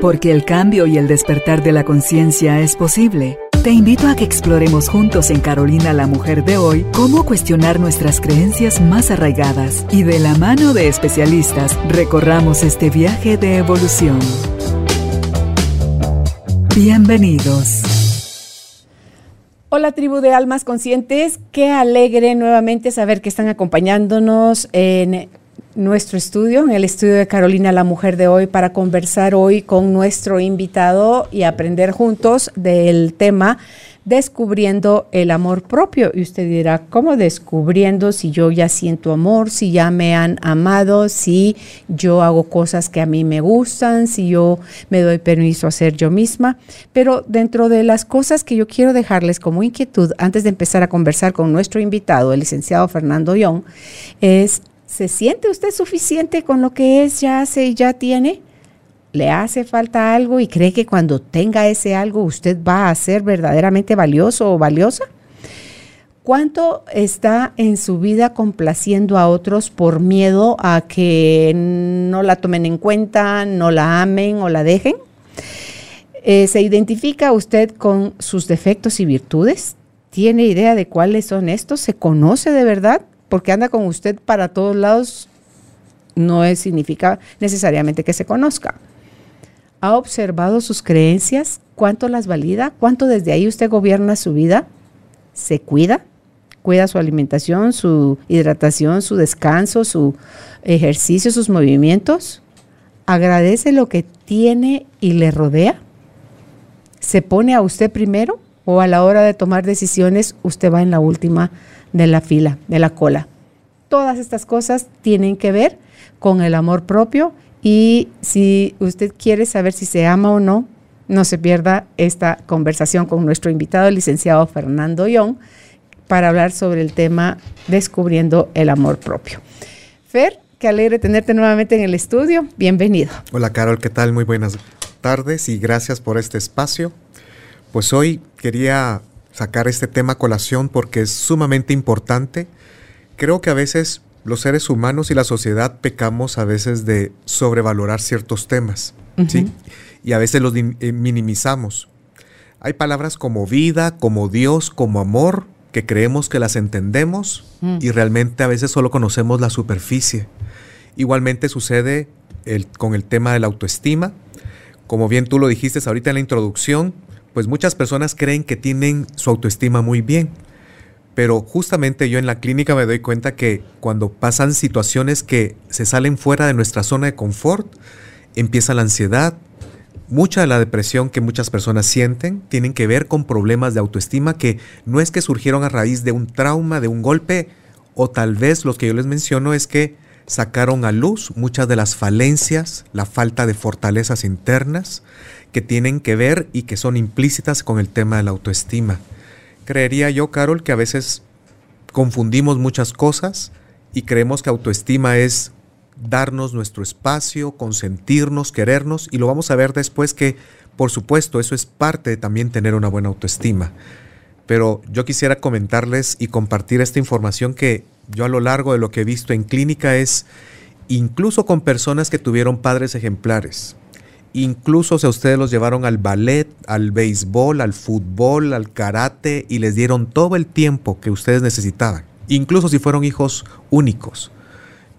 Porque el cambio y el despertar de la conciencia es posible. Te invito a que exploremos juntos en Carolina la Mujer de hoy cómo cuestionar nuestras creencias más arraigadas y de la mano de especialistas recorramos este viaje de evolución. Bienvenidos. Hola tribu de almas conscientes, qué alegre nuevamente saber que están acompañándonos en nuestro estudio, en el estudio de Carolina la Mujer de hoy, para conversar hoy con nuestro invitado y aprender juntos del tema descubriendo el amor propio. Y usted dirá, ¿cómo descubriendo si yo ya siento amor, si ya me han amado, si yo hago cosas que a mí me gustan, si yo me doy permiso a ser yo misma? Pero dentro de las cosas que yo quiero dejarles como inquietud antes de empezar a conversar con nuestro invitado, el licenciado Fernando Young, es ¿Se siente usted suficiente con lo que es, ya hace y ya tiene? ¿Le hace falta algo y cree que cuando tenga ese algo usted va a ser verdaderamente valioso o valiosa? ¿Cuánto está en su vida complaciendo a otros por miedo a que no la tomen en cuenta, no la amen o la dejen? Eh, ¿Se identifica usted con sus defectos y virtudes? ¿Tiene idea de cuáles son estos? ¿Se conoce de verdad? Porque anda con usted para todos lados, no es, significa necesariamente que se conozca. ¿Ha observado sus creencias? ¿Cuánto las valida? ¿Cuánto desde ahí usted gobierna su vida? ¿Se cuida? ¿Cuida su alimentación, su hidratación, su descanso, su ejercicio, sus movimientos? ¿Agradece lo que tiene y le rodea? ¿Se pone a usted primero o a la hora de tomar decisiones usted va en la última de la fila, de la cola. Todas estas cosas tienen que ver con el amor propio y si usted quiere saber si se ama o no, no se pierda esta conversación con nuestro invitado, el licenciado Fernando Young, para hablar sobre el tema descubriendo el amor propio. Fer, qué alegre tenerte nuevamente en el estudio. Bienvenido. Hola Carol, ¿qué tal? Muy buenas tardes y gracias por este espacio. Pues hoy quería sacar este tema a colación porque es sumamente importante. Creo que a veces los seres humanos y la sociedad pecamos a veces de sobrevalorar ciertos temas, ¿sí? Y a veces los eh, minimizamos. Hay palabras como vida, como Dios, como amor, que creemos que las entendemos mm. y realmente a veces solo conocemos la superficie. Igualmente sucede el, con el tema de la autoestima. Como bien tú lo dijiste ahorita en la introducción, pues muchas personas creen que tienen su autoestima muy bien. Pero justamente yo en la clínica me doy cuenta que cuando pasan situaciones que se salen fuera de nuestra zona de confort, empieza la ansiedad. Mucha de la depresión que muchas personas sienten tienen que ver con problemas de autoestima que no es que surgieron a raíz de un trauma, de un golpe, o tal vez los que yo les menciono es que sacaron a luz muchas de las falencias, la falta de fortalezas internas, que tienen que ver y que son implícitas con el tema de la autoestima. Creería yo, Carol, que a veces confundimos muchas cosas y creemos que autoestima es darnos nuestro espacio, consentirnos, querernos, y lo vamos a ver después que, por supuesto, eso es parte de también tener una buena autoestima. Pero yo quisiera comentarles y compartir esta información que yo a lo largo de lo que he visto en clínica es, incluso con personas que tuvieron padres ejemplares, Incluso si a ustedes los llevaron al ballet, al béisbol, al fútbol, al karate y les dieron todo el tiempo que ustedes necesitaban. Incluso si fueron hijos únicos.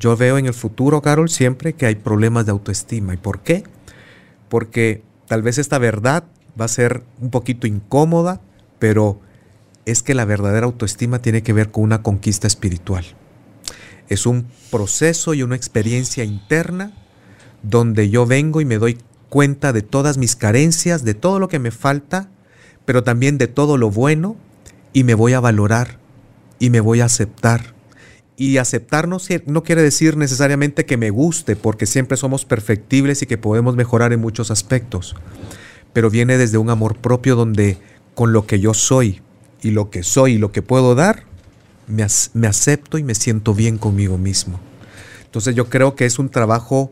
Yo veo en el futuro, Carol, siempre que hay problemas de autoestima. ¿Y por qué? Porque tal vez esta verdad va a ser un poquito incómoda, pero es que la verdadera autoestima tiene que ver con una conquista espiritual. Es un proceso y una experiencia interna donde yo vengo y me doy cuenta de todas mis carencias, de todo lo que me falta, pero también de todo lo bueno y me voy a valorar y me voy a aceptar. Y aceptar no, no, quiere decir necesariamente que me guste, porque siempre somos perfectibles y que podemos mejorar en muchos aspectos. Pero viene desde un amor propio donde con lo que yo soy y lo que soy y lo que puedo dar, me, me acepto y me siento bien conmigo mismo. Entonces yo creo que es un trabajo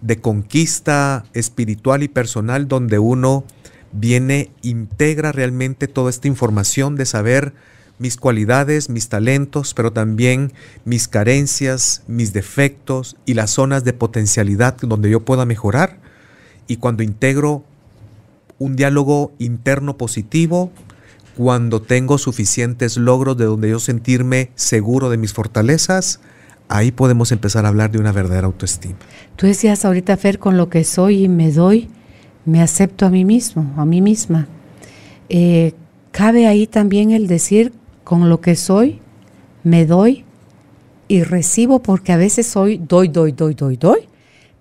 de conquista espiritual y personal donde uno viene, integra realmente toda esta información de saber mis cualidades, mis talentos, pero también mis carencias, mis defectos y las zonas de potencialidad donde yo pueda mejorar. y cuando integro un diálogo interno positivo, cuando tengo suficientes logros de donde yo sentirme seguro de mis fortalezas, ahí podemos empezar a hablar de una verdadera autoestima. Tú decías ahorita, Fer, con lo que soy y me doy, me acepto a mí mismo, a mí misma. Eh, cabe ahí también el decir, con lo que soy, me doy y recibo, porque a veces soy, doy, doy, doy, doy, doy,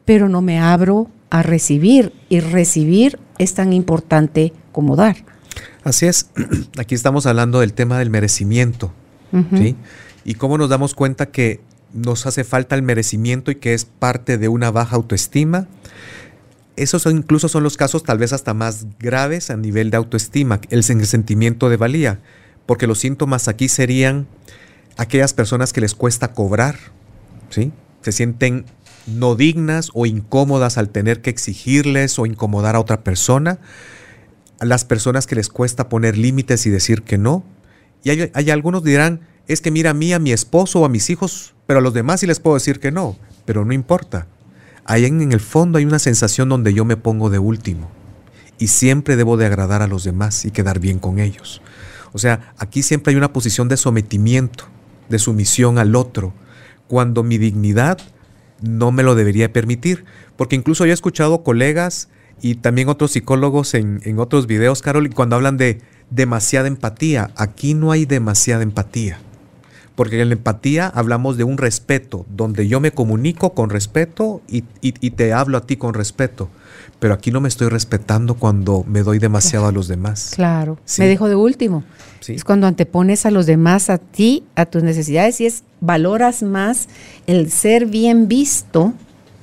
pero no me abro a recibir y recibir es tan importante como dar. Así es, aquí estamos hablando del tema del merecimiento, ¿sí? Y cómo nos damos cuenta que nos hace falta el merecimiento y que es parte de una baja autoestima. Esos incluso son los casos tal vez hasta más graves a nivel de autoestima, el, el sentimiento de valía, porque los síntomas aquí serían aquellas personas que les cuesta cobrar, ¿sí? Se sienten no dignas o incómodas al tener que exigirles o incomodar a otra persona, a las personas que les cuesta poner límites y decir que no. Y hay, hay, algunos dirán, es que mira a mí, a mi esposo o a mis hijos, pero a los demás sí les puedo decir que no, pero no importa. Ahí en, el fondo hay una sensación donde yo me pongo de último y siempre debo de agradar a los demás y quedar bien con ellos. O sea, aquí siempre hay una posición de sometimiento, de sumisión al otro, cuando mi dignidad no me lo debería permitir. Porque incluso yo he escuchado colegas y también otros psicólogos en, en otros videos, Carol, cuando hablan de demasiada empatía. Aquí no hay demasiada empatía. Porque en la empatía hablamos de un respeto, donde yo me comunico con respeto y, y, y, te hablo a ti con respeto. Pero aquí no me estoy respetando cuando me doy demasiado a los demás. Claro, ¿Sí? me dejo de último. ¿Sí? Es cuando antepones a los demás, a ti, a tus necesidades y es valoras más el ser bien visto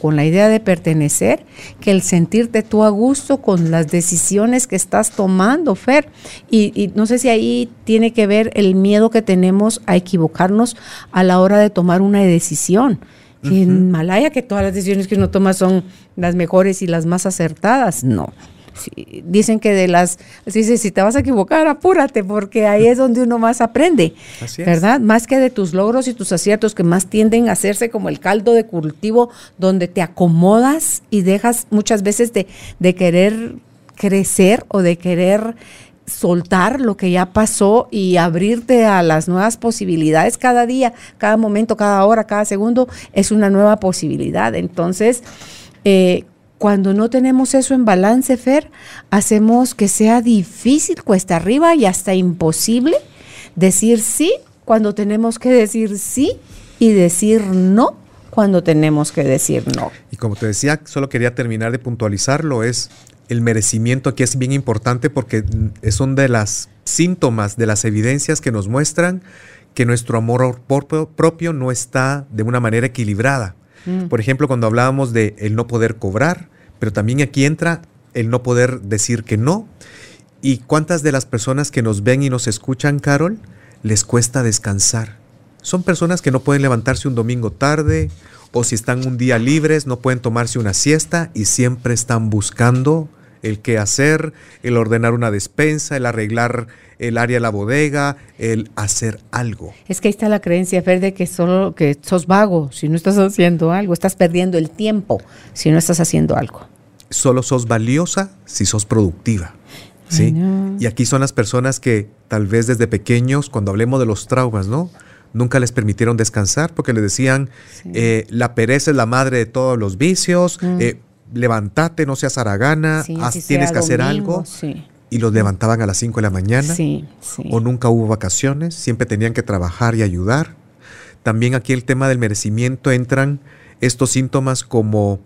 con la idea de pertenecer que el sentirte tú a gusto con las decisiones que estás tomando, Fer. Y, y, no sé si ahí tiene que ver el miedo que tenemos a equivocarnos a la hora de tomar una decisión. Uh -huh. En Malaya que todas las decisiones que uno toma son las mejores y las más acertadas. No, Dicen que de las, dice, si te vas a equivocar, apúrate, porque ahí es donde uno más aprende, Así es. ¿verdad? Más que de tus logros y tus aciertos que más tienden a hacerse como el caldo de cultivo donde te acomodas y dejas muchas veces de, de querer crecer o de querer soltar lo que ya pasó y abrirte a las nuevas posibilidades cada día, cada momento, cada hora, cada segundo, es una nueva posibilidad. Entonces, eh, cuando no tenemos eso en balance, Fer, hacemos que sea difícil, cuesta arriba y hasta imposible decir sí cuando tenemos que decir sí y decir no cuando tenemos que decir no. Y como te decía, solo quería terminar de puntualizarlo, es el merecimiento aquí es bien importante porque son de las síntomas, de las evidencias que nos muestran que nuestro amor propio no está de una manera equilibrada. Mm. Por ejemplo, cuando hablábamos de el no poder cobrar, pero también aquí entra el no poder decir que no. ¿Y cuántas de las personas que nos ven y nos escuchan, Carol, les cuesta descansar? Son personas que no pueden levantarse un domingo tarde o si están un día libres no pueden tomarse una siesta y siempre están buscando el qué hacer, el ordenar una despensa, el arreglar el área de la bodega, el hacer algo. Es que ahí está la creencia, Fer, de que solo que sos vago si no estás haciendo algo, estás perdiendo el tiempo si no estás haciendo algo. Solo sos valiosa si sos productiva. ¿sí? Y aquí son las personas que tal vez desde pequeños, cuando hablemos de los traumas, ¿no? Nunca les permitieron descansar porque les decían, sí. eh, la pereza es la madre de todos los vicios, mm. eh, levántate, no seas aragana, sí, haz, tienes que domingo, hacer algo. Sí. Y los levantaban a las 5 de la mañana. O nunca hubo vacaciones, siempre tenían que trabajar y ayudar. También aquí el tema del merecimiento entran estos síntomas como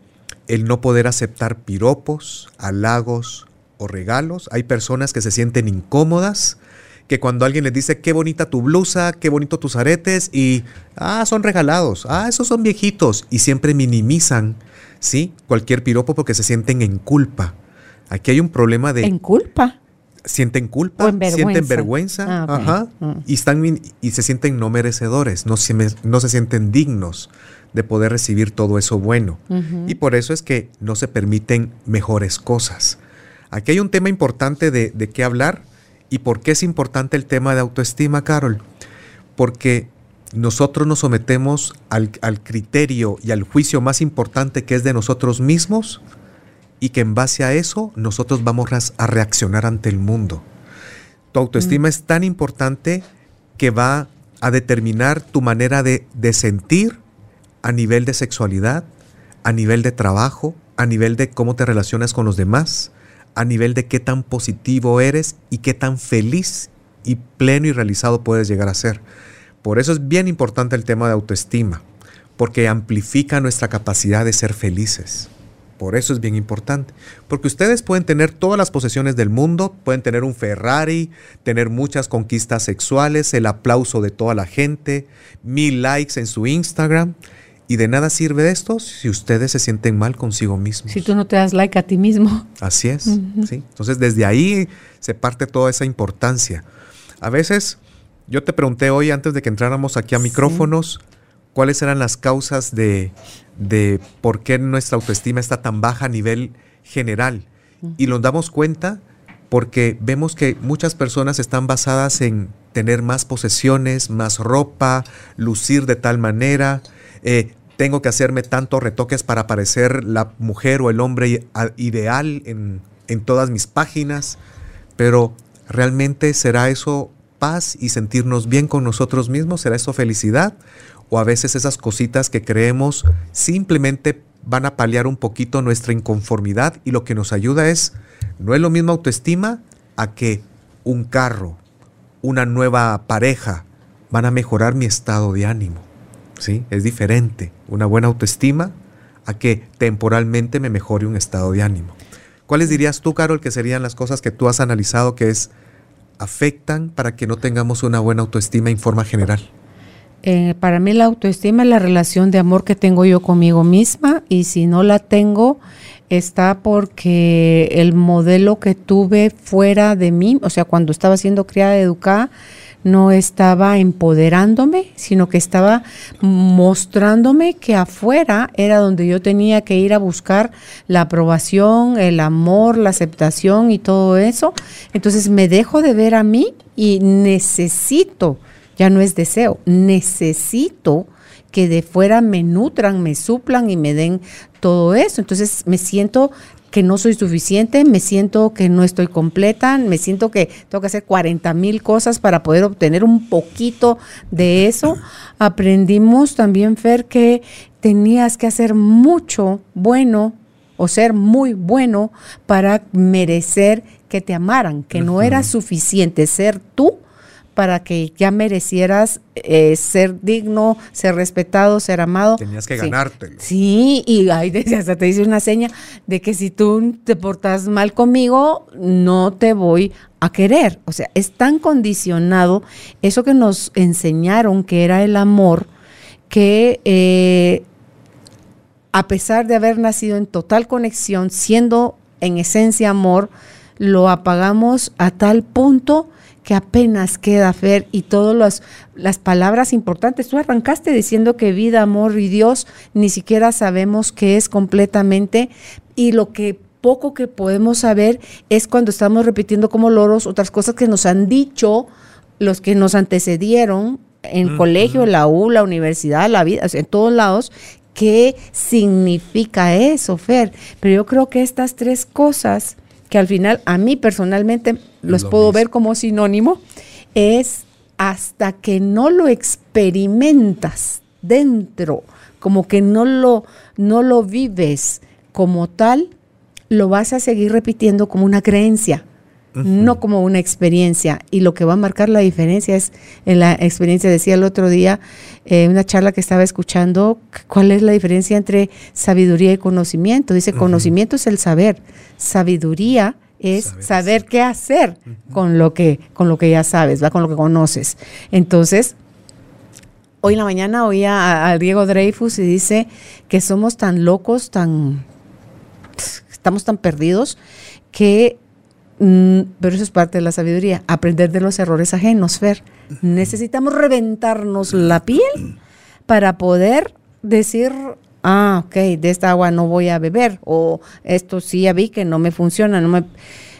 el no poder aceptar piropos, halagos o regalos. Hay personas que se sienten incómodas, que cuando alguien les dice qué bonita tu blusa, qué bonito tus aretes y ah, son regalados, ah, esos son viejitos y siempre minimizan ¿sí? Cualquier piropo porque se sienten en culpa. Aquí hay un problema de... ¿En culpa? Sienten culpa, vergüenza. sienten vergüenza, ah, okay. ajá, mm. y, están, y se sienten no merecedores, no se, no se sienten dignos de poder recibir todo eso bueno. Uh -huh. Y por eso es que no se permiten mejores cosas. Aquí hay un tema importante de, de qué hablar y por qué es importante el tema de autoestima, Carol. Porque nosotros nos sometemos al, al, criterio y al juicio más importante que es de nosotros mismos y que en base a eso nosotros vamos a reaccionar ante el mundo. Tu autoestima mm. es tan importante que va a determinar tu manera de, de sentir a nivel de sexualidad, a nivel de trabajo, a nivel de cómo te relacionas con los demás, a nivel de qué tan positivo eres y qué tan feliz y pleno y realizado puedes llegar a ser. Por eso es bien importante el tema de autoestima, porque amplifica nuestra capacidad de ser felices. Por eso es bien importante. Porque ustedes pueden tener todas las posesiones del mundo, pueden tener un Ferrari, tener muchas conquistas sexuales, el aplauso de toda la gente, mil likes en su Instagram. Y de nada sirve esto si ustedes se sienten mal consigo mismos. Si tú no te das like a ti mismo. Así es. ¿sí? Entonces desde ahí se parte toda esa importancia. A veces, yo te pregunté hoy antes de que entráramos aquí a micrófonos, cuáles eran las causas de, de por qué nuestra autoestima está tan baja a nivel general. Y nos damos cuenta porque vemos que muchas personas están basadas en tener más posesiones, más ropa, lucir de tal manera, eh, tengo que hacerme tantos retoques para parecer la mujer o el hombre ideal en, en todas mis páginas, pero ¿realmente será eso paz y sentirnos bien con nosotros mismos? ¿Será eso felicidad? O a veces esas cositas que creemos simplemente van a paliar un poquito nuestra inconformidad y lo que nos ayuda es, no es lo mismo autoestima a que un carro, una nueva pareja van a mejorar mi estado de ánimo. ¿Sí? Es diferente una buena autoestima a que temporalmente me mejore un estado de ánimo. ¿Cuáles dirías tú, Carol, que serían las cosas que tú has analizado que es afectan para que no tengamos una buena autoestima en forma general? Eh, para mí la autoestima es la relación de amor que tengo yo conmigo misma y si no la tengo está porque el modelo que tuve fuera de mí, o sea, cuando estaba siendo criada educada, no estaba empoderándome, sino que estaba mostrándome que afuera era donde yo tenía que ir a buscar la aprobación, el amor, la aceptación y todo eso. Entonces me dejo de ver a mí y necesito ya no es deseo, necesito que de fuera me nutran, me suplan y me den todo eso. Entonces me siento que no soy suficiente, me siento que no estoy completa, me siento que tengo que hacer 40 mil cosas para poder obtener un poquito de eso. Aprendimos también, Fer, que tenías que hacer mucho bueno o ser muy bueno para merecer que te amaran, que no era suficiente ser tú para que ya merecieras eh, ser digno, ser respetado, ser amado. Tenías que ganártelo. Sí, y ahí hasta te dice una seña de que si tú te portas mal conmigo, no te voy a querer. O sea, es tan condicionado eso que nos enseñaron que era el amor, que eh, a pesar de haber nacido en total conexión, siendo en esencia amor, lo apagamos a tal punto que apenas queda Fer y todas las palabras importantes. Tú arrancaste diciendo que vida, amor y Dios ni siquiera sabemos qué es completamente y lo que poco que podemos saber es cuando estamos repitiendo como loros otras cosas que nos han dicho los que nos antecedieron en el colegio, en la U, la universidad, la vida, en todos lados, qué significa eso, Fer. Pero yo creo que estas tres cosas que al final a mí personalmente los puedo ver como sinónimo, es hasta que no lo experimentas dentro, como que no lo, no lo vives como tal, lo vas a seguir repitiendo como una creencia, no como una experiencia. Y lo que va a marcar la diferencia es, en la experiencia, decía el otro día, en eh, una charla que estaba escuchando, cuál es la diferencia entre sabiduría y conocimiento. Dice, conocimiento es el saber, sabiduría es saber, qué hacer con lo que con lo que ya sabes, ¿va? con lo que conoces. Entonces, hoy en la mañana oía a, Diego Dreyfus y dice que somos tan locos, tan estamos tan perdidos que mm, pero eso es parte de la sabiduría, aprender de los errores ajenos, Fer. Necesitamos reventarnos la piel para poder decir, ah, ok, de esta agua no voy a beber, o esto sí ya vi que no me funciona, no me...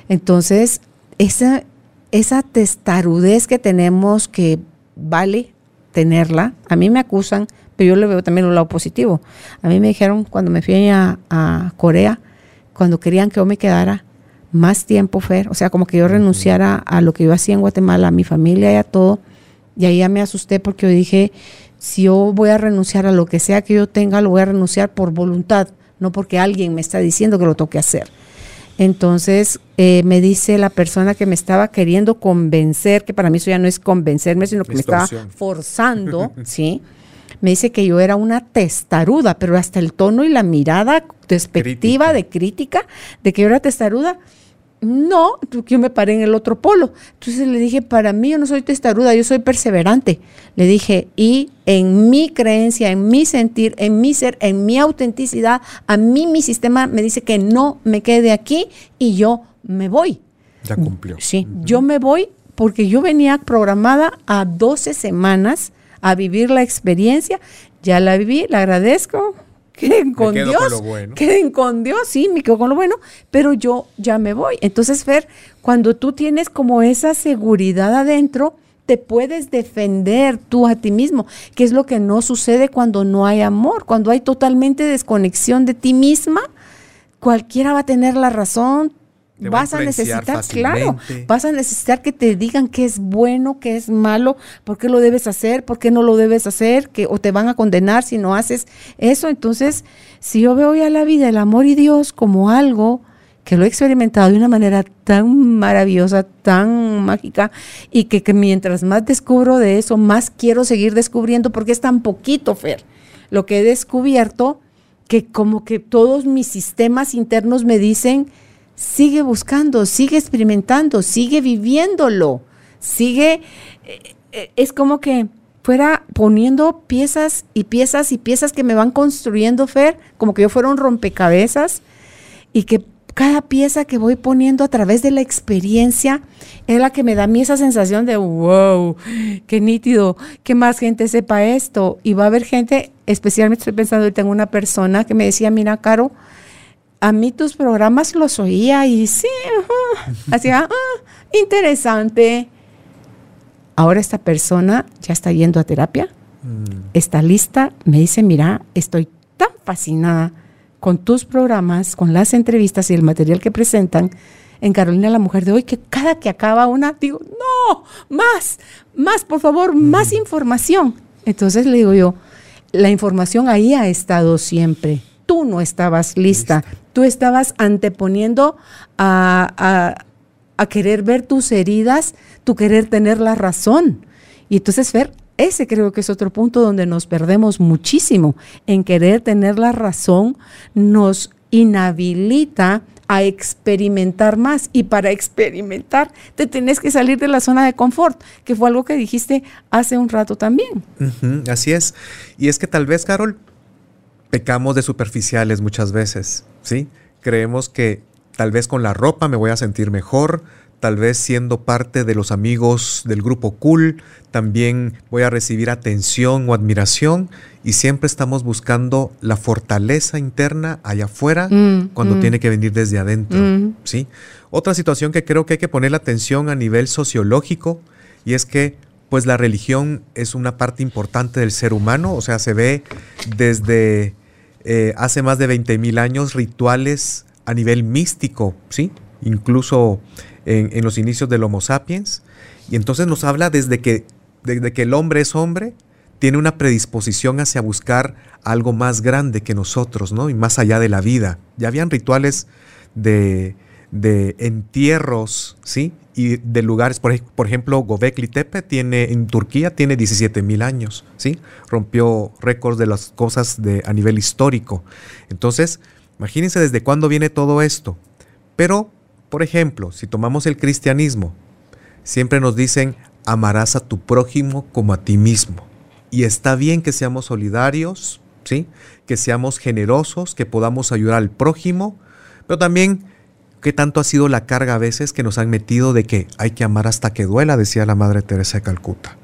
Entonces, esa, esa testarudez que tenemos que vale tenerla, a mí me acusan, pero yo le veo también un lado positivo. A mí me dijeron cuando me fui a, a Corea, cuando querían que yo me quedara más tiempo, Fer, o sea, como que yo renunciara a lo que yo hacía en Guatemala, a mi familia y a todo, y ahí ya me asusté porque yo dije, si yo voy a renunciar a lo que sea que yo tenga, lo voy a renunciar por voluntad, no porque alguien me está diciendo que lo tengo que hacer. Entonces eh, me dice la persona que me estaba queriendo convencer, que para mí eso ya no es convencerme, sino que me estaba forzando, ¿sí? Me dice que yo era una testaruda, pero hasta el tono y la mirada despectiva de crítica de que yo era testaruda, no, yo me paré en el otro polo. Entonces le dije, para mí yo no soy testaruda, yo soy perseverante. Le dije, y en mi creencia, en mi sentir, en mi ser, en mi autenticidad, a mí mi sistema me dice que no me quede aquí y yo me voy. Ya cumplió. Sí, yo me voy porque yo venía programada a 12 semanas a vivir la experiencia. Ya la viví, la agradezco, queden con Dios, con queden con Dios, sí, me quedo con lo bueno, pero yo ya me voy. Entonces, Fer, cuando tú tienes como esa seguridad adentro, te puedes defender tú a ti mismo, que es lo que no sucede cuando no hay amor, cuando hay totalmente desconexión de ti misma. Cualquiera va a tener la razón, vas a necesitar, claro, vas a necesitar que te digan qué es bueno, qué es malo, por qué lo debes hacer, por qué no lo debes hacer, que o te van a condenar si no haces eso. Entonces, si yo veo ya la vida, el amor y Dios como algo que lo he experimentado de una manera tan maravillosa, tan mágica, y que, que mientras más descubro de eso, más quiero seguir descubriendo, porque es tan poquito, Fer, lo que he descubierto, que como que todos mis sistemas internos me dicen, sigue buscando, sigue experimentando, sigue viviéndolo, sigue, eh, eh, es como que fuera poniendo piezas y piezas y piezas que me van construyendo, Fer, como que yo fuera un rompecabezas y que cada pieza que voy poniendo a través de la experiencia es la que me da a mí esa sensación de wow, qué nítido, que más gente sepa esto. Y va a haber gente, especialmente estoy pensando, hoy tengo una persona que me decía, mira, Caro, a mí tus programas los oía y sí, hacía, ah, interesante. Ahora esta persona ya está yendo a terapia, mm. está lista, me dice, mira, estoy tan fascinada con tus programas, con las entrevistas y el material que presentan en Carolina la Mujer de hoy, que cada que acaba una, digo, no, más, más, por favor, más mm. información. Entonces le digo yo, la información ahí ha estado siempre tú no estabas lista. Tú estabas anteponiendo a, querer ver tus heridas, tu querer tener la razón. Y entonces, Fer, ese creo que es otro punto donde nos perdemos muchísimo. En querer tener la razón nos inhabilita a experimentar más. Y para experimentar te tienes que salir de la zona de confort, que fue algo que dijiste hace un rato también. así es. Y es que tal vez, Carol, pecamos de superficiales muchas veces, ¿sí? Creemos que tal vez con la ropa me voy a sentir mejor, tal vez siendo parte de los amigos del grupo cool, también voy a recibir atención o admiración y siempre estamos buscando la fortaleza interna allá afuera mm, cuando mm. tiene que venir desde adentro, mm. ¿sí? Otra situación que creo que hay que poner la atención a nivel sociológico y es que pues la religión es una parte importante del ser humano, o sea, se ve desde eh, hace más de 20 mil años rituales a nivel místico, ¿sí? Incluso en, los inicios del Homo sapiens. Y entonces nos habla desde que, desde que el hombre es hombre, tiene una predisposición hacia buscar algo más grande que nosotros, ¿no? Y más allá de la vida. Ya habían rituales de, de entierros, ¿sí? De lugares, por, por ejemplo, Gobekli Tepe tiene, en Turquía tiene 17 mil años, ¿sí? Rompió récords de las cosas de, a nivel histórico. Entonces, imagínense desde cuándo viene todo esto. Pero, por ejemplo, si tomamos el cristianismo, siempre nos dicen, amarás a tu prójimo como a ti mismo. Y está bien que seamos solidarios, ¿sí? Que seamos generosos, que podamos ayudar al prójimo, pero también ¿Qué tanto ha sido la carga a veces que nos han metido de que hay que amar hasta que duela, decía la Madre Teresa de Calcuta?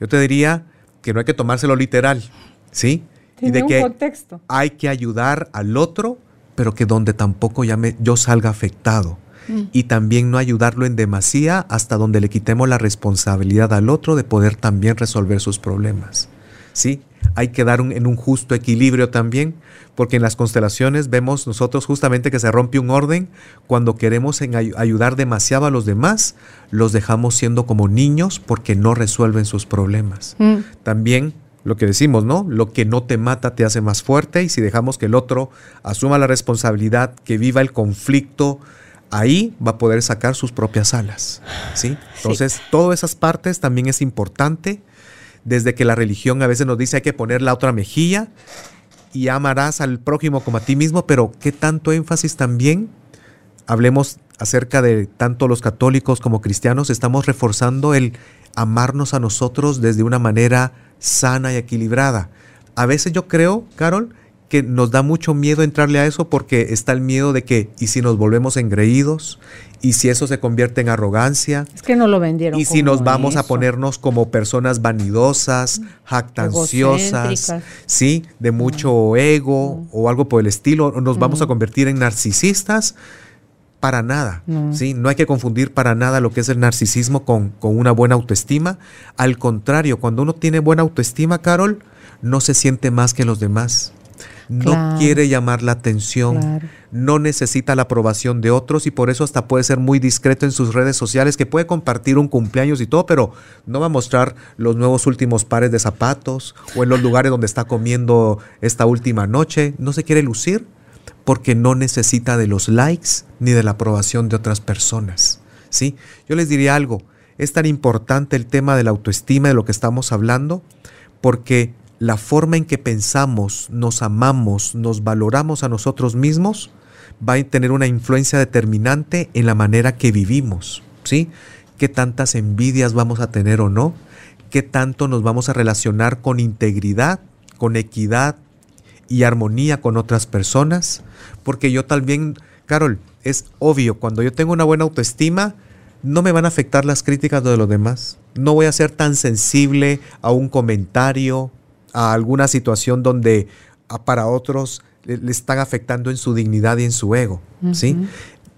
Yo te diría que no hay que tomárselo literal, ¿sí? y de que contexto. hay que ayudar al otro, pero que donde tampoco ya yo salga afectado. Mm. Y también no ayudarlo en demasía hasta donde le quitemos la responsabilidad al otro de poder también resolver sus problemas. ¿Sí? Hay que dar en un justo equilibrio también, porque en las constelaciones vemos nosotros justamente que se rompe un orden cuando queremos ayudar demasiado a los demás, los dejamos siendo como niños porque no resuelven sus problemas. Mm. También lo que decimos, ¿no? Lo que no te mata te hace más fuerte y si dejamos que el otro asuma la responsabilidad, que viva el conflicto, ahí va a poder sacar sus propias alas, ¿sí? Entonces, todas esas partes también es importante, desde que la religión a veces nos dice hay que poner la otra mejilla y amarás al prójimo como a ti mismo, pero ¿qué tanto énfasis también? Hablemos acerca de tanto los católicos como cristianos, estamos reforzando el amarnos a nosotros desde una manera sana y equilibrada. A veces yo creo, Carol, que nos da mucho miedo entrarle a eso porque está el miedo de que, ¿y si nos volvemos engreídos? ¿Y si eso se convierte en arrogancia? Es que no lo vendieron. ¿Y si nos vamos a ponernos como personas vanidosas, jactanciosas, sí, de mucho ego o algo por el estilo? ¿Nos vamos a convertir en narcisistas? Para nada, ¿sí? No hay que confundir para nada lo que es el narcisismo con, con una buena autoestima. Al contrario, cuando uno tiene buena autoestima, Carol, no se siente más que los demás no quiere llamar la atención, no necesita la aprobación de otros y por eso hasta puede ser muy discreto en sus redes sociales, que puede compartir un cumpleaños y todo, pero no va a mostrar los nuevos últimos pares de zapatos o en los lugares donde está comiendo esta última noche, no se quiere lucir porque no necesita de los likes ni de la aprobación de otras personas. ¿sí? Yo les diría algo, es tan importante el tema de la autoestima de lo que estamos hablando, porque la forma en que pensamos, nos amamos, nos valoramos a nosotros mismos, va a tener una influencia determinante en la manera que vivimos, ¿sí? ¿Qué tantas envidias vamos a tener o no? ¿Qué tanto nos vamos a relacionar con integridad, con equidad y armonía con otras personas? Porque yo también, Carol, es obvio, cuando yo tengo una buena autoestima, no me van a afectar las críticas de los demás. No voy a ser tan sensible a un comentario, a alguna situación donde para otros le, están afectando en su dignidad y en su ego, ¿sí?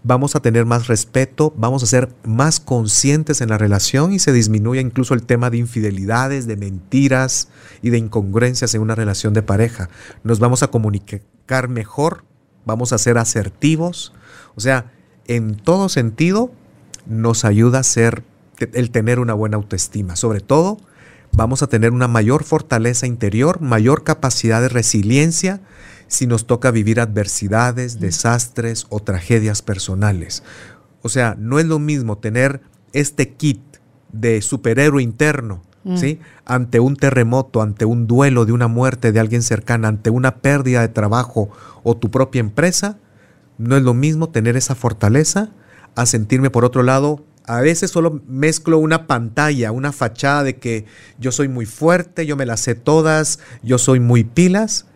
Vamos a tener más respeto, vamos a ser más conscientes en la relación y se disminuye incluso el tema de infidelidades, de mentiras y de incongruencias en una relación de pareja. Nos vamos a comunicar mejor, vamos a ser asertivos, o sea, en todo sentido nos ayuda a ser el tener una buena autoestima, sobre todo vamos a tener una mayor fortaleza interior, mayor capacidad de resiliencia si nos toca vivir adversidades, desastres o tragedias personales. O sea, no es lo mismo tener este kit de superhéroe interno, mm. ¿sí? Ante un terremoto, ante un duelo de una muerte de alguien cercana, ante una pérdida de trabajo o tu propia empresa, no es lo mismo tener esa fortaleza a sentirme por otro lado a veces solo mezclo una pantalla, una fachada de que yo soy muy fuerte, yo me las sé todas, yo soy muy pilas,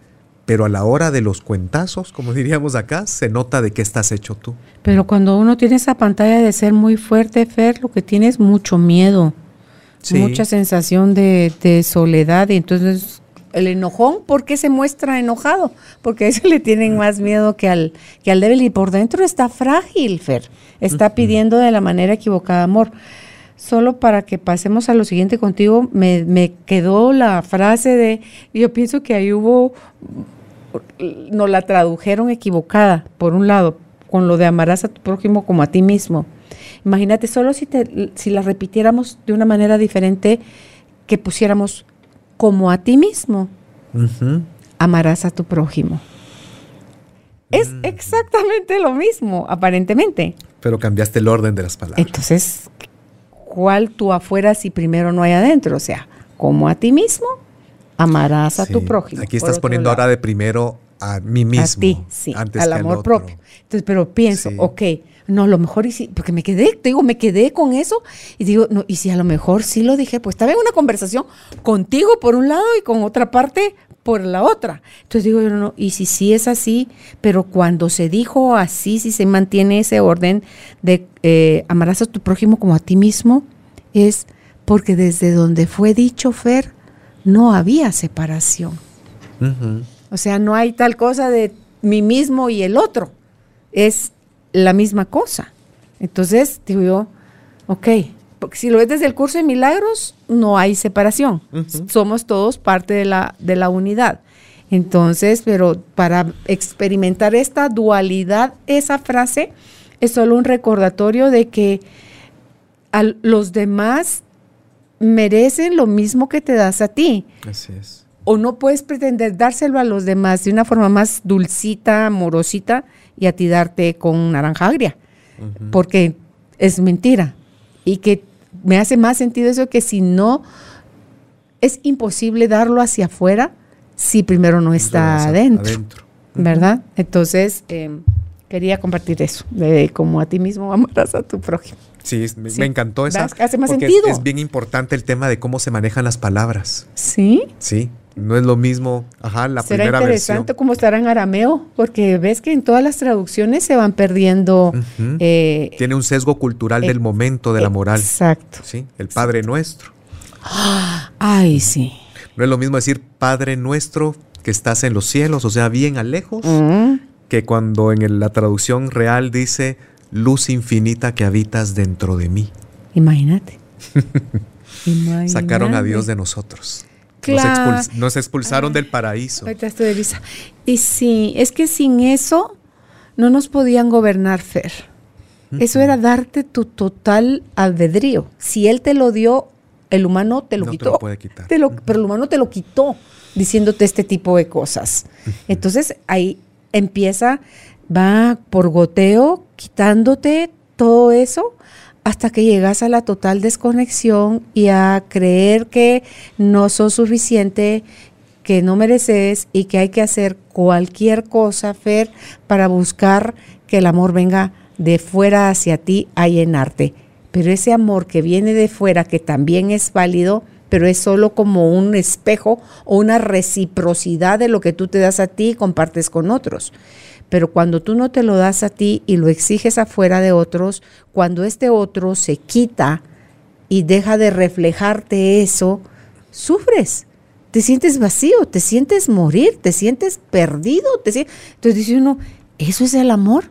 pero a la hora de los cuentazos, como diríamos acá, se nota de qué estás hecho tú. Pero cuando uno tiene esa pantalla de ser muy fuerte, Fer, lo que tiene es mucho miedo, mucha sensación de, de soledad y entonces el enojón, ¿por qué se muestra enojado? Porque a eso le tienen más miedo que al, que al débil y por dentro está frágil, Fer. Está pidiendo de la manera equivocada amor. Solo para que pasemos a lo siguiente contigo, me, me quedó la frase de, yo pienso que ahí hubo, nos la tradujeron equivocada, por un lado, con lo de amarás a tu prójimo como a ti mismo. Imagínate, solo si, te, si la repitiéramos de una manera diferente, que pusiéramos como a ti mismo, amarás a tu prójimo. Es mm. exactamente lo mismo, aparentemente. Pero cambiaste el orden de las palabras. Entonces, ¿cuál tú afuera si primero no hay adentro? O sea, como a ti mismo, amarás a tu prójimo. Aquí estás poniendo ahora de primero a mí mismo. A ti, sí, al amor propio. Entonces, pero pienso, ok, no, a lo mejor, y sí, porque me quedé, te digo, me quedé con eso y digo, no, y si a lo mejor sí lo dije, pues estaba en una conversación contigo por un lado y con otra parte por la otra. Entonces digo, no, no, y si sí es así, pero cuando se dijo así, si se mantiene ese orden de eh, amarás a tu prójimo como a ti mismo, es porque desde donde fue dicho Fer, no había separación. O sea, no hay tal cosa de mí mismo y el otro. Es la misma cosa. Entonces, digo yo, ok, porque si lo ves desde el curso de milagros, no hay separación. Somos todos parte de la, de la unidad. Entonces, pero para experimentar esta dualidad, esa frase es solo un recordatorio de que a los demás merecen lo mismo que te das a ti. Así es. O no puedes pretender dárselo a los demás de una forma más dulcita, amorosita y a ti darte con naranja agria, porque es mentira. Y que me hace más sentido eso que si no, es imposible darlo hacia afuera si primero no está adentro, ¿verdad? Entonces, em, quería compartir eso, de como a ti mismo amarás a tu prójimo. Sí, me, encantó esa. Hace más sentido. Es, bien importante el tema de cómo se manejan las palabras. Sí. Sí. No es lo mismo, ajá, la Será primera interesante cómo estará en arameo, porque ves que en todas las traducciones se van perdiendo. Eh, Tiene un sesgo cultural del momento, de la moral. Exacto. Sí, el Padre Nuestro. ay, sí. No es lo mismo decir Padre Nuestro que estás en los cielos, o sea, bien a lejos, que cuando en la traducción real dice luz infinita que habitas dentro de mí. Imagínate. Sacaron a Dios de nosotros. Nos, expulsaron del paraíso. Y sí, es que sin eso no nos podían gobernar, Fer. Eso era darte tu total albedrío. Si Él te lo dio, el humano te lo quitó. Te lo puede quitar. Pero el humano te lo quitó diciéndote este tipo de cosas. Entonces ahí empieza, va por goteo, quitándote todo eso hasta que llegas a la total desconexión y a creer que no sos suficiente, que no mereces y que hay que hacer cualquier cosa, Fer, para buscar que el amor venga de fuera hacia ti a llenarte. Pero ese amor que viene de fuera, que también es válido, pero es solo como un espejo o una reciprocidad de lo que tú te das a ti y compartes con otros. Pero cuando tú no te lo das a ti y lo exiges afuera de otros, cuando este otro se quita y deja de reflejarte eso, sufres. Te sientes vacío, te sientes morir, te sientes perdido. Te Entonces dice uno, ¿eso es el amor?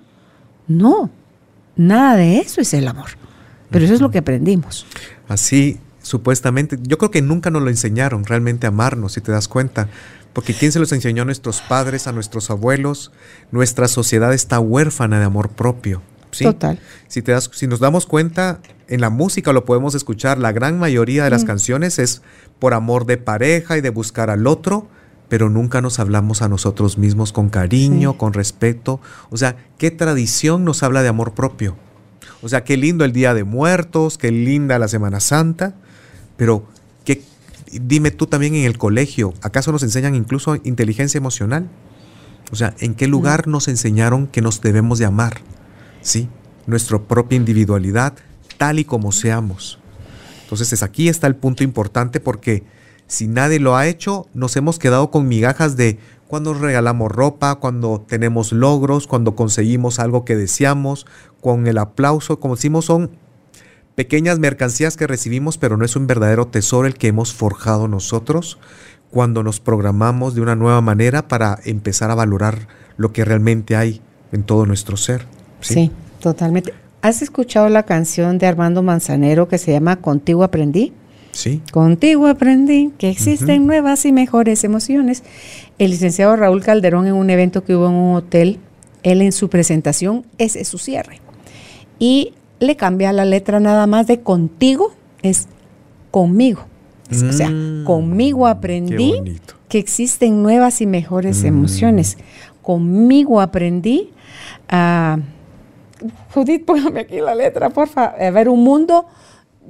No, nada de eso es el amor. Pero eso es lo que aprendimos. Así, supuestamente, yo creo que nunca nos lo enseñaron realmente a amarnos, si te das cuenta. Porque ¿quién se los enseñó a nuestros padres, a nuestros abuelos? Nuestra sociedad está huérfana de amor propio. ¿sí? Total. Si, te das, si nos damos cuenta, en la música lo podemos escuchar, la gran mayoría de las mm. canciones es por amor de pareja y de buscar al otro, pero nunca nos hablamos a nosotros mismos con cariño, con respeto. O sea, ¿qué tradición nos habla de amor propio? O sea, qué lindo el Día de Muertos, qué linda la Semana Santa, pero ¿qué, dime tú también en el colegio, ¿acaso nos enseñan incluso inteligencia emocional? O sea, ¿en qué lugar nos enseñaron que nos debemos de amar? ¿Sí? Nuestra propia individualidad, tal y como seamos. Entonces, aquí está el punto importante porque si nadie lo ha hecho, nos hemos quedado con migajas de cuando regalamos ropa, cuando tenemos logros, cuando conseguimos algo que deseamos, con el aplauso, como decimos, son pequeñas mercancías que recibimos, pero no es un verdadero tesoro el que hemos forjado nosotros cuando nos programamos de una nueva manera para empezar a valorar lo que realmente hay en todo nuestro ser. Sí, totalmente. ¿Has escuchado la canción de Armando Manzanero que se llama Contigo aprendí? Sí. Contigo aprendí que existen nuevas y mejores emociones. El licenciado Raúl Calderón en un evento que hubo en un hotel, él en su presentación, ese es su cierre. Y le cambia la letra nada más de contigo, es conmigo. o sea, mm. conmigo aprendí que existen nuevas y mejores mm. emociones. Conmigo aprendí a... Judith, póngame aquí la letra, porfa. A ver, un mundo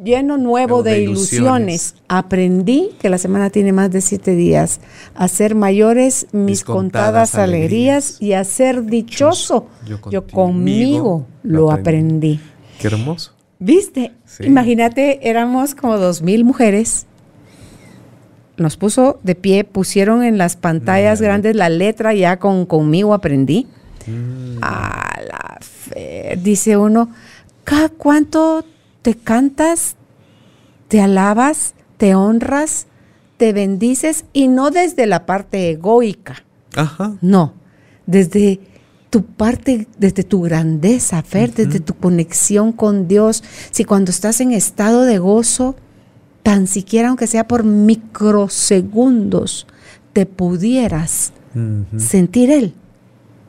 lleno nuevo de, ilusiones. Aprendí, que la semana tiene más de siete días, a ser mayores mis, contadas, alegrías, y a ser dichoso. Yo, conmigo, lo aprendí. Qué hermoso. ¿Viste? Imagínate, éramos como dos mil mujeres. Nos puso de pie, pusieron en las pantallas grandes la letra ya con conmigo aprendí. Mm. A la fe. Dice uno, ¿cada cuánto te cantas, te alabas, te honras, te bendices y no desde la parte egoica. Ajá. No, desde tu parte, desde tu grandeza, Fer, desde tu conexión con Dios. Si cuando estás en estado de gozo, tan siquiera aunque sea por microsegundos, te pudieras sentir Él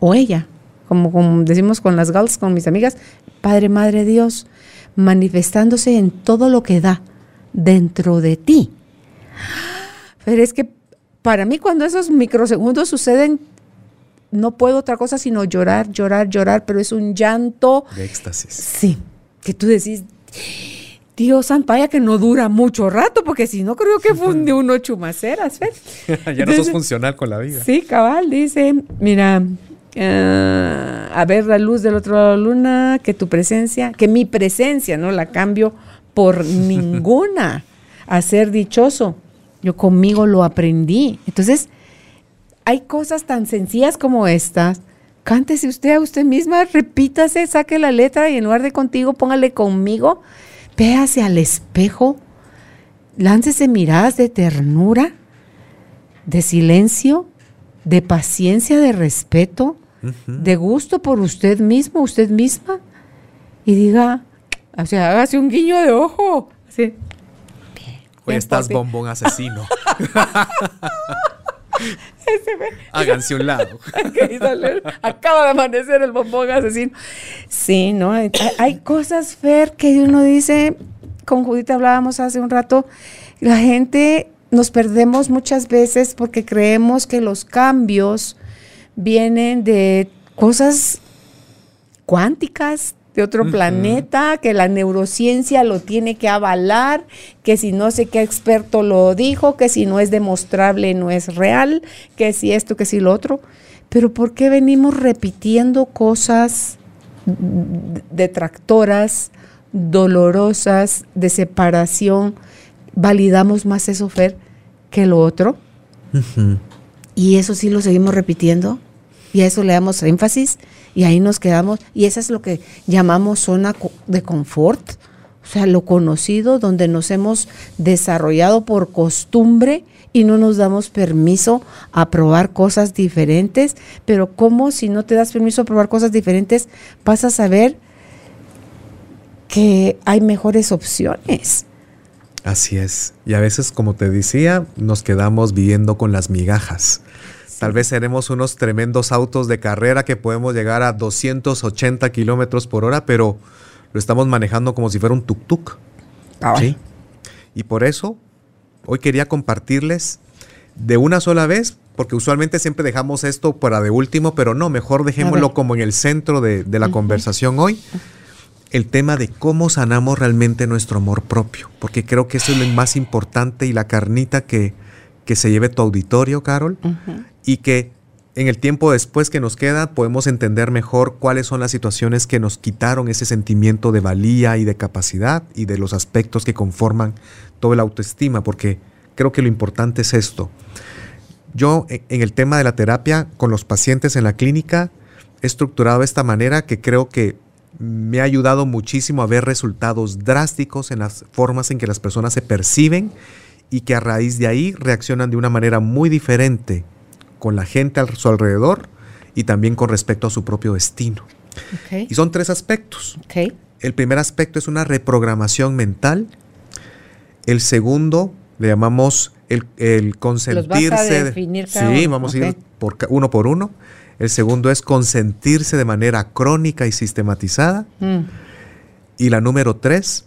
o ella, como, como decimos con las gals, con mis amigas, Padre, Madre Dios, manifestándose en todo lo que da dentro de ti. Pero es que para mí cuando esos microsegundos suceden, no puedo otra cosa sino llorar, llorar, llorar, pero es un llanto. De éxtasis. Sí, que tú decís, Dios santo, vaya que no dura mucho rato, porque si no creo que funde uno chumaceras, ¿ves? ya no sos funcional con la vida. Sí, cabal, dice, mira, uh, a ver la luz del otro lado de la luna, que tu presencia, que mi presencia no la cambio por ninguna, a ser dichoso. Yo conmigo lo aprendí. Entonces, hay cosas tan sencillas como estas. Cántese usted a usted misma, repítase, saque la letra y en lugar de contigo, póngale conmigo. Véase al espejo, láncese miradas de ternura, de silencio, de paciencia, de respeto, de gusto por usted mismo, usted misma, y diga, o sea, hágase un guiño de ojo. Así. Hoy estás bombón asesino. Háganse un lado. Acaba de amanecer el bombón asesino. Sí, ¿no? Hay, hay, cosas, Fer, que uno dice, con Judith hablábamos hace un rato, la gente nos perdemos muchas veces porque creemos que los cambios vienen de cosas cuánticas, de otro planeta, que la neurociencia lo tiene que avalar, que si no sé qué experto lo dijo, que si no es demostrable no es real, que si esto, que si lo otro. Pero ¿por qué venimos repitiendo cosas detractoras, dolorosas, de separación? Validamos más eso, Fer, que lo otro. Y eso sí lo seguimos repitiendo y a eso le damos énfasis y ahí nos quedamos y eso es lo que llamamos zona de confort, o sea, lo conocido donde nos hemos desarrollado por costumbre y no nos damos permiso a probar cosas diferentes, pero ¿cómo si no te das permiso a probar cosas diferentes vas a saber que hay mejores opciones? Así es. Y a veces, como te decía, nos quedamos viviendo con las migajas. Tal vez seremos unos tremendos autos de carrera que podemos llegar a 280 kilómetros por hora, pero lo estamos manejando como si fuera un tuk-tuk. Ah, ¿sí? Y por eso, hoy quería compartirles de una sola vez, porque usualmente siempre dejamos esto para de último, pero no, mejor dejémoslo como en el centro de, la conversación hoy. El tema de cómo sanamos realmente nuestro amor propio, porque creo que eso es lo más importante y la carnita que, que se lleve tu auditorio, Carol, y que en el tiempo después que nos queda podemos entender mejor cuáles son las situaciones que nos quitaron ese sentimiento de valía y de capacidad y de los aspectos que conforman toda la autoestima, porque creo que lo importante es esto. Yo en el tema de la terapia con los pacientes en la clínica he estructurado de esta manera que creo que me ha ayudado muchísimo a ver resultados drásticos en las formas en que las personas se perciben y que a raíz de ahí reaccionan de una manera muy diferente con la gente a su alrededor y también con respecto a su propio destino. Y son tres aspectos. El primer aspecto es una reprogramación mental. El segundo le llamamos el, consentirse. sí, vamos a ir por, uno por uno. El segundo es consentirse de manera crónica y sistematizada. Mm. Y la número tres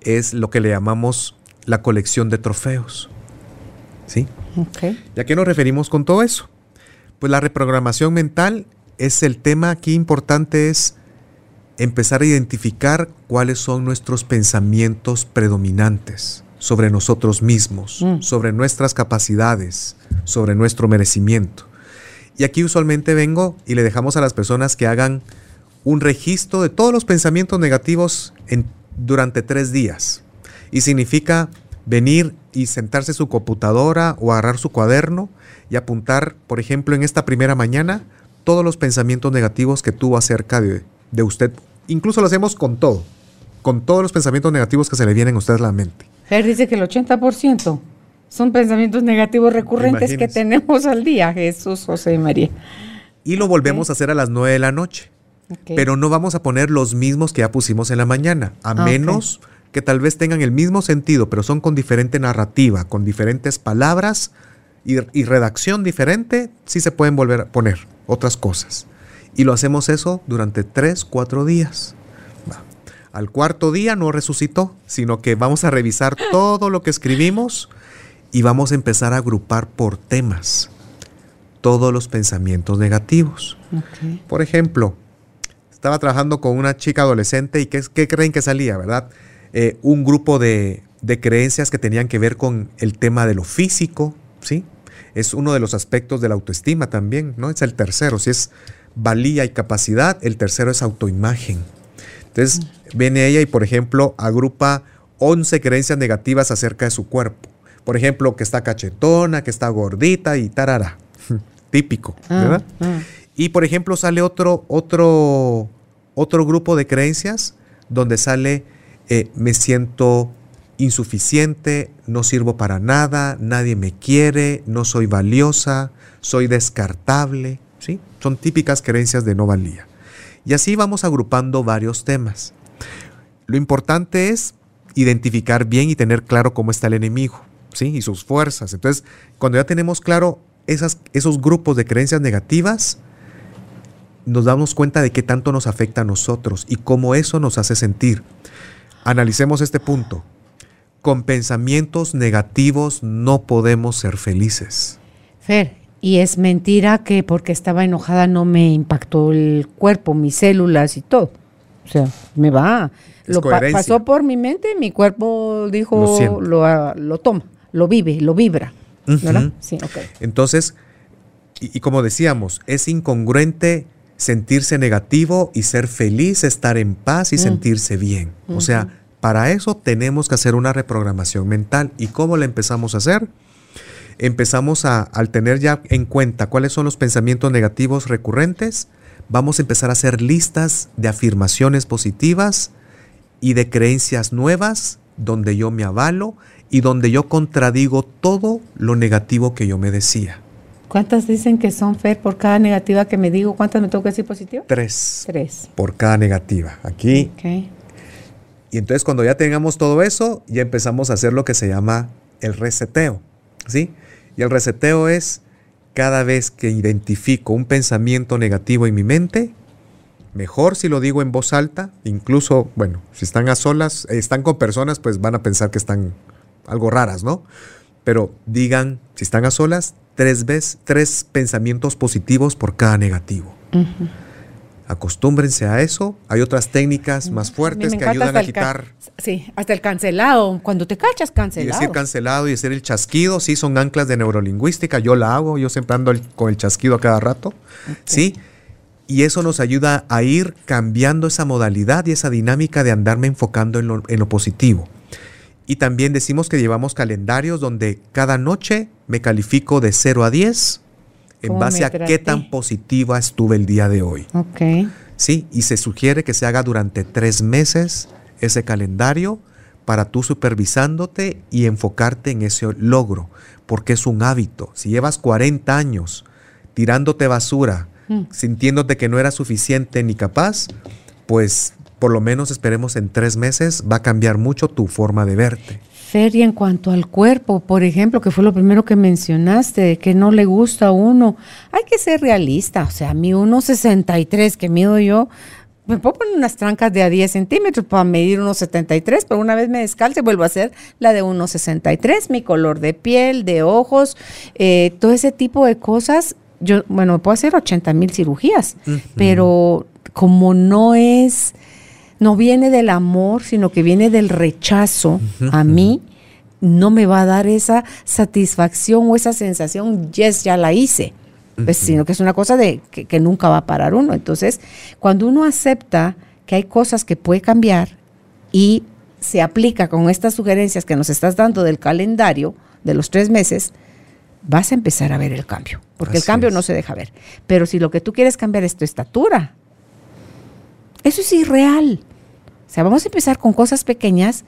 es lo que le llamamos la colección de trofeos. ¿Sí? ¿Y a qué nos referimos con todo eso? Pues la reprogramación mental es el tema aquí importante es empezar a identificar cuáles son nuestros pensamientos predominantes sobre nosotros mismos, mm. sobre nuestras capacidades, sobre nuestro merecimiento. Y aquí usualmente vengo y le dejamos a las personas que hagan un registro de todos los pensamientos negativos en, durante tres días y significa venir y sentarse su computadora o agarrar su cuaderno y apuntar, por ejemplo, en esta primera mañana, todos los pensamientos negativos que tuvo acerca de, usted. Incluso lo hacemos con todo, con todos los pensamientos negativos que se le vienen a usted a la mente. Él dice que el 80% son pensamientos negativos recurrentes que tenemos al día, Jesús, José y María. y lo volvemos a hacer a las 9 de la noche. Pero no vamos a poner los mismos que ya pusimos en la mañana, a ah, menos que tal vez tengan el mismo sentido, pero son con diferente narrativa, con diferentes palabras y, redacción diferente, sí se pueden volver a poner otras cosas. Y lo hacemos eso durante tres, cuatro días. Al cuarto día no resucitó, sino que vamos a revisar todo lo que escribimos y vamos a empezar a agrupar por temas todos los pensamientos negativos. Por ejemplo, estaba trabajando con una chica adolescente y ¿qué, creen que salía, verdad? Eh, un grupo de, de, creencias que tenían que ver con el tema de lo físico, ¿sí? Es uno de los aspectos de la autoestima también, ¿no? Es el tercero, si es valía y capacidad, el tercero es autoimagen. Entonces, viene ella y, por ejemplo, agrupa 11 creencias negativas acerca de su cuerpo. Por ejemplo, que está cachetona, que está gordita y tarara. Típico, ah, ¿verdad? Ah. Y por ejemplo, sale otro, otro, otro grupo de creencias donde sale eh, me siento insuficiente, no sirvo para nada, nadie me quiere, no soy valiosa, soy descartable. ¿sí? Son típicas creencias de no valía. Y así vamos agrupando varios temas. Lo importante es identificar bien y tener claro cómo está el enemigo. ¿sí? y sus fuerzas. Entonces, cuando ya tenemos claro esas, esos grupos de creencias negativas, nos damos cuenta de qué tanto nos afecta a nosotros y cómo eso nos hace sentir. Analicemos este punto. Con pensamientos negativos no podemos ser felices. Fer, y es mentira que porque estaba enojada no me impactó el cuerpo, mis células y todo. O sea, me va. lo pasó por mi mente, mi cuerpo dijo, lo, lo toma lo vive, lo vibra. ¿Verdad? Sí, Entonces, y, como decíamos, es incongruente sentirse negativo y ser feliz, estar en paz y mm. sentirse bien. O sea, para eso tenemos que hacer una reprogramación mental. ¿Y cómo la empezamos a hacer? Empezamos a, al tener ya en cuenta cuáles son los pensamientos negativos recurrentes, vamos a empezar a hacer listas de afirmaciones positivas y de creencias nuevas donde yo me avalo y donde yo contradigo todo lo negativo que yo me decía. ¿Cuántas dicen que son Fer por cada negativa que me digo? ¿Cuántas me tengo que decir positiva? Tres. Tres. Por cada negativa. Aquí. Okay. Y entonces cuando ya tengamos todo eso, ya empezamos a hacer lo que se llama el reseteo. ¿Sí? Y el reseteo es cada vez que identifico un pensamiento negativo en mi mente, mejor si lo digo en voz alta, incluso, bueno, si están a solas, eh, están con personas, pues van a pensar que están algo raras, ¿no? Pero digan, si están a solas, tres veces, tres pensamientos positivos por cada negativo. Acostúmbrense a eso. Hay otras técnicas más fuertes que ayudan a quitar. Sí, hasta el cancelado. Cuando te cachas, cancelado. Y decir cancelado y decir el chasquido, sí, son anclas de neurolingüística. Yo la hago, yo siempre ando con el chasquido a cada rato. Sí. Y eso nos ayuda a ir cambiando esa modalidad y esa dinámica de andarme enfocando en lo, en lo positivo. Y también decimos que llevamos calendarios donde cada noche me califico de 0 a 10 en base a qué tan positiva estuve el día de hoy. Ok. Sí, y se sugiere que se haga durante tres meses ese calendario para tú supervisándote y enfocarte en ese logro, porque es un hábito. Si llevas 40 años tirándote basura, mm. sintiéndote que no era suficiente ni capaz, pues por lo menos esperemos en tres meses, va a cambiar mucho tu forma de verte. Fer, y en cuanto al cuerpo, por ejemplo, que fue lo primero que mencionaste, que no le gusta a uno, hay que ser realista. O sea, a mí 1,63 que mido yo, me puedo poner unas trancas de a 10 centímetros para medir 1,73, pero una vez me descalce vuelvo a hacer la de 1,63, mi color de piel, de ojos, eh, todo ese tipo de cosas. Yo, bueno, puedo hacer 80 mil cirugías, pero como no es no viene del amor, sino que viene del rechazo a mí, no me va a dar esa satisfacción o esa sensación, yes, ya la hice. Pues, sino que es una cosa de que, nunca va a parar uno. Entonces, cuando uno acepta que hay cosas que puede cambiar y se aplica con estas sugerencias que nos estás dando del calendario de los tres meses, vas a empezar a ver el cambio, porque el cambio no se deja ver. Pero si lo que tú quieres cambiar es tu estatura, eso es irreal. O sea, vamos a empezar con cosas pequeñas,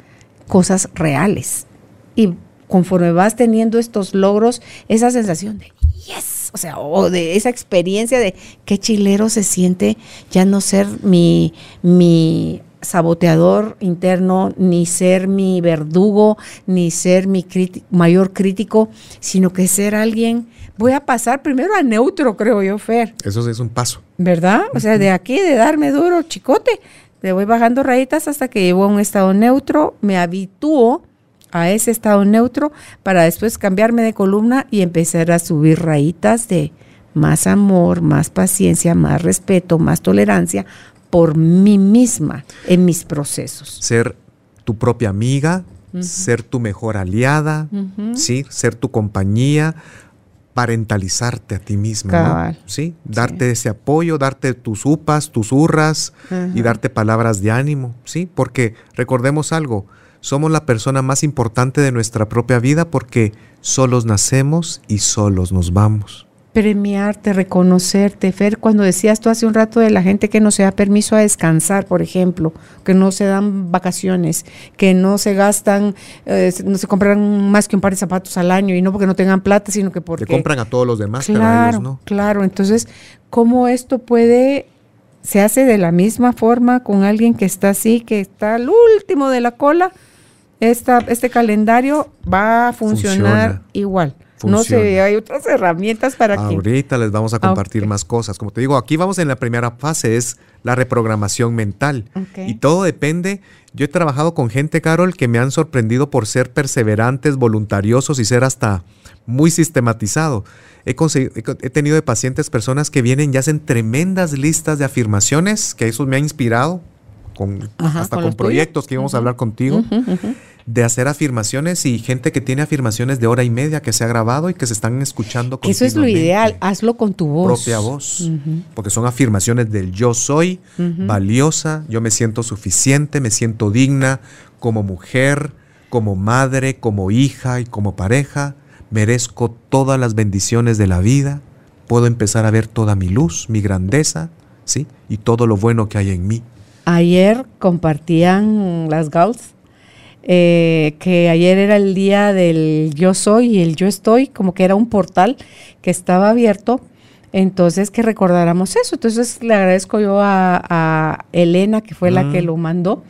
cosas reales. Y conforme vas teniendo estos logros, esa sensación de, yes, o sea, o de esa experiencia de qué chilero se siente ya no ser mi, mi saboteador interno, ni ser mi verdugo, ni ser mi mayor crítico, sino que ser alguien, voy a pasar primero a neutro, creo yo, Fer. Eso es un paso. ¿Verdad? O sea, de aquí, de darme duro, chicote, le voy bajando rayitas hasta que llevo a un estado neutro, me habitúo a ese estado neutro para después cambiarme de columna y empezar a subir rayitas de más amor, más paciencia, más respeto, más tolerancia por mí misma en mis procesos. Ser tu propia amiga, ser tu mejor aliada, ¿sí? ser tu compañía, parentalizarte a ti misma, ¿sí? Darte ese apoyo, darte tus upas, tus hurras y darte palabras de ánimo, ¿sí? Porque recordemos algo, somos la persona más importante de nuestra propia vida porque solos nacemos y solos nos vamos. Premiarte, reconocerte, Fer, cuando decías tú hace un rato de la gente que no se da permiso a descansar, por ejemplo, que no se dan vacaciones, que no se gastan, eh, no se compran más que un par de zapatos al año y no porque no tengan plata, sino que porque... Que compran a todos los demás, claro, ¿no? Claro, entonces, ¿cómo esto puede se hace de la misma forma con alguien que está así, que está al último de la cola, esta, este calendario va a funcionar igual. No sé, hay otras herramientas para que... Ahorita les vamos a compartir más cosas. Como te digo, aquí vamos en la primera fase, es la reprogramación mental. Y todo depende. Yo he trabajado con gente, Carol, que me han sorprendido por ser perseverantes, voluntariosos y ser hasta muy sistematizado. He, he tenido de pacientes personas que vienen y hacen tremendas listas de afirmaciones, que eso me ha inspirado, con, hasta con, proyectos que íbamos a hablar contigo de hacer afirmaciones y gente que tiene afirmaciones de hora y media que se ha grabado y que se están escuchando. Eso es lo ideal, hazlo con tu voz. Propia voz, porque son afirmaciones del yo soy valiosa, yo me siento suficiente, me siento digna como mujer, como madre, como hija y como pareja, merezco todas las bendiciones de la vida, puedo empezar a ver toda mi luz, mi grandeza, ¿sí? Y todo lo bueno que hay en mí. Ayer compartían las Gauls eh, que ayer era el día del yo soy y el yo estoy, como que era un portal que estaba abierto. Entonces, que recordáramos eso. Entonces, le agradezco yo a, Elena, que fue la que mm. lo mandó.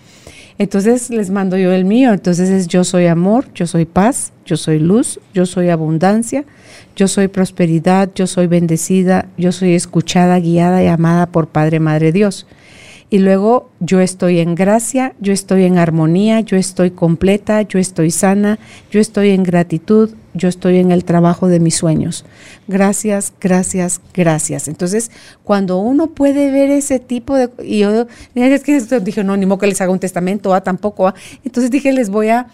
Entonces, les mando yo el mío. Entonces, es yo soy amor, yo soy paz, yo soy luz, yo soy abundancia, yo soy prosperidad, yo soy bendecida, yo soy escuchada, guiada y amada por Padre, Madre Dios y luego yo estoy en gracia, yo estoy en armonía, yo estoy completa, yo estoy sana, yo estoy en gratitud, yo estoy en el trabajo de mis sueños. Gracias, gracias, gracias. Entonces, cuando uno puede ver ese tipo de... Y yo es que dije, no, ni modo que les haga un testamento, ah, tampoco. Ah. Entonces dije, les voy a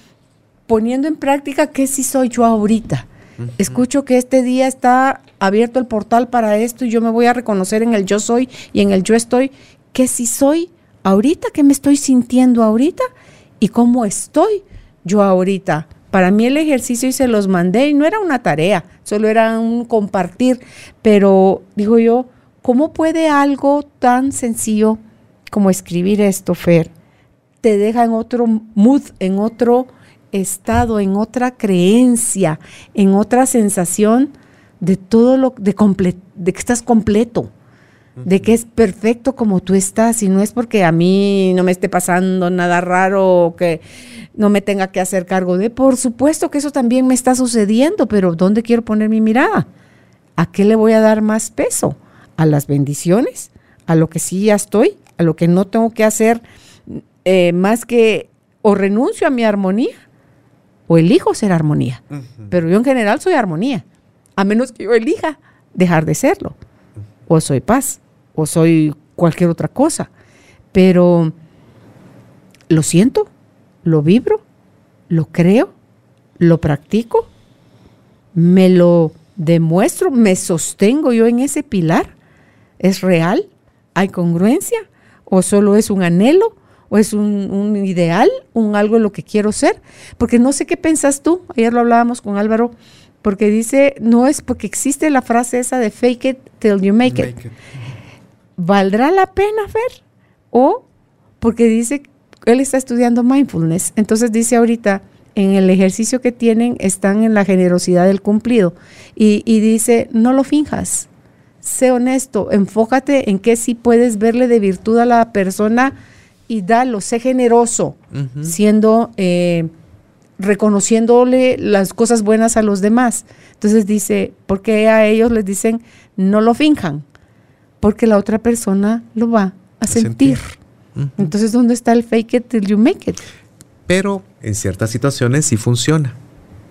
poniendo en práctica qué sí soy yo ahorita. Escucho que este día está abierto el portal para esto y yo me voy a reconocer en el yo soy y en el yo estoy qué si soy ahorita, qué me estoy sintiendo ahorita y cómo estoy yo ahorita. Para mí el ejercicio y se los mandé y no era una tarea, solo era un compartir, pero digo yo, ¿cómo puede algo tan sencillo como escribir esto, Fer, te deja en otro mood, en otro estado, en otra creencia, en otra sensación de todo lo de, de que estás completo? De que es perfecto como tú estás y no es porque a mí no me esté pasando nada raro o que no me tenga que hacer cargo de, por supuesto que eso también me está sucediendo, pero ¿dónde quiero poner mi mirada? ¿A qué le voy a dar más peso? ¿A las bendiciones? ¿A lo que sí ya estoy? ¿A lo que no tengo que hacer eh, más que o renuncio a mi armonía o elijo ser armonía? Pero yo en general soy armonía, a menos que yo elija dejar de serlo o soy paz o soy cualquier otra cosa. Pero lo siento, lo vibro, lo creo, lo practico, me lo demuestro, me sostengo yo en ese pilar. ¿Es real? ¿Hay congruencia? ¿O solo es un anhelo? ¿O es un, ideal? ¿Un algo lo que quiero ser? Porque no sé qué pensas tú. Ayer lo hablábamos con Álvaro porque dice, no es porque existe la frase esa de fake it till you make, it. ¿Valdrá la pena, Fer? O porque dice, él está estudiando mindfulness, entonces dice ahorita, en el ejercicio que tienen están en la generosidad del cumplido. Y, y dice, no lo finjas, sé honesto, enfócate en que sí puedes verle de virtud a la persona y dalo, sé generoso, siendo, eh, reconociéndole las cosas buenas a los demás. Entonces dice, porque a ellos les dicen, no lo finjan, porque la otra persona lo va a, sentir. Entonces, ¿dónde está el fake it till you make it? Pero en ciertas situaciones sí funciona,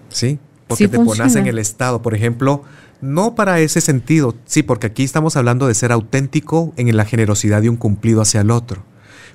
¿sí? Porque te pones en el estado, por ejemplo, no para ese sentido, sí, porque aquí estamos hablando de ser auténtico en la generosidad de un cumplido hacia el otro.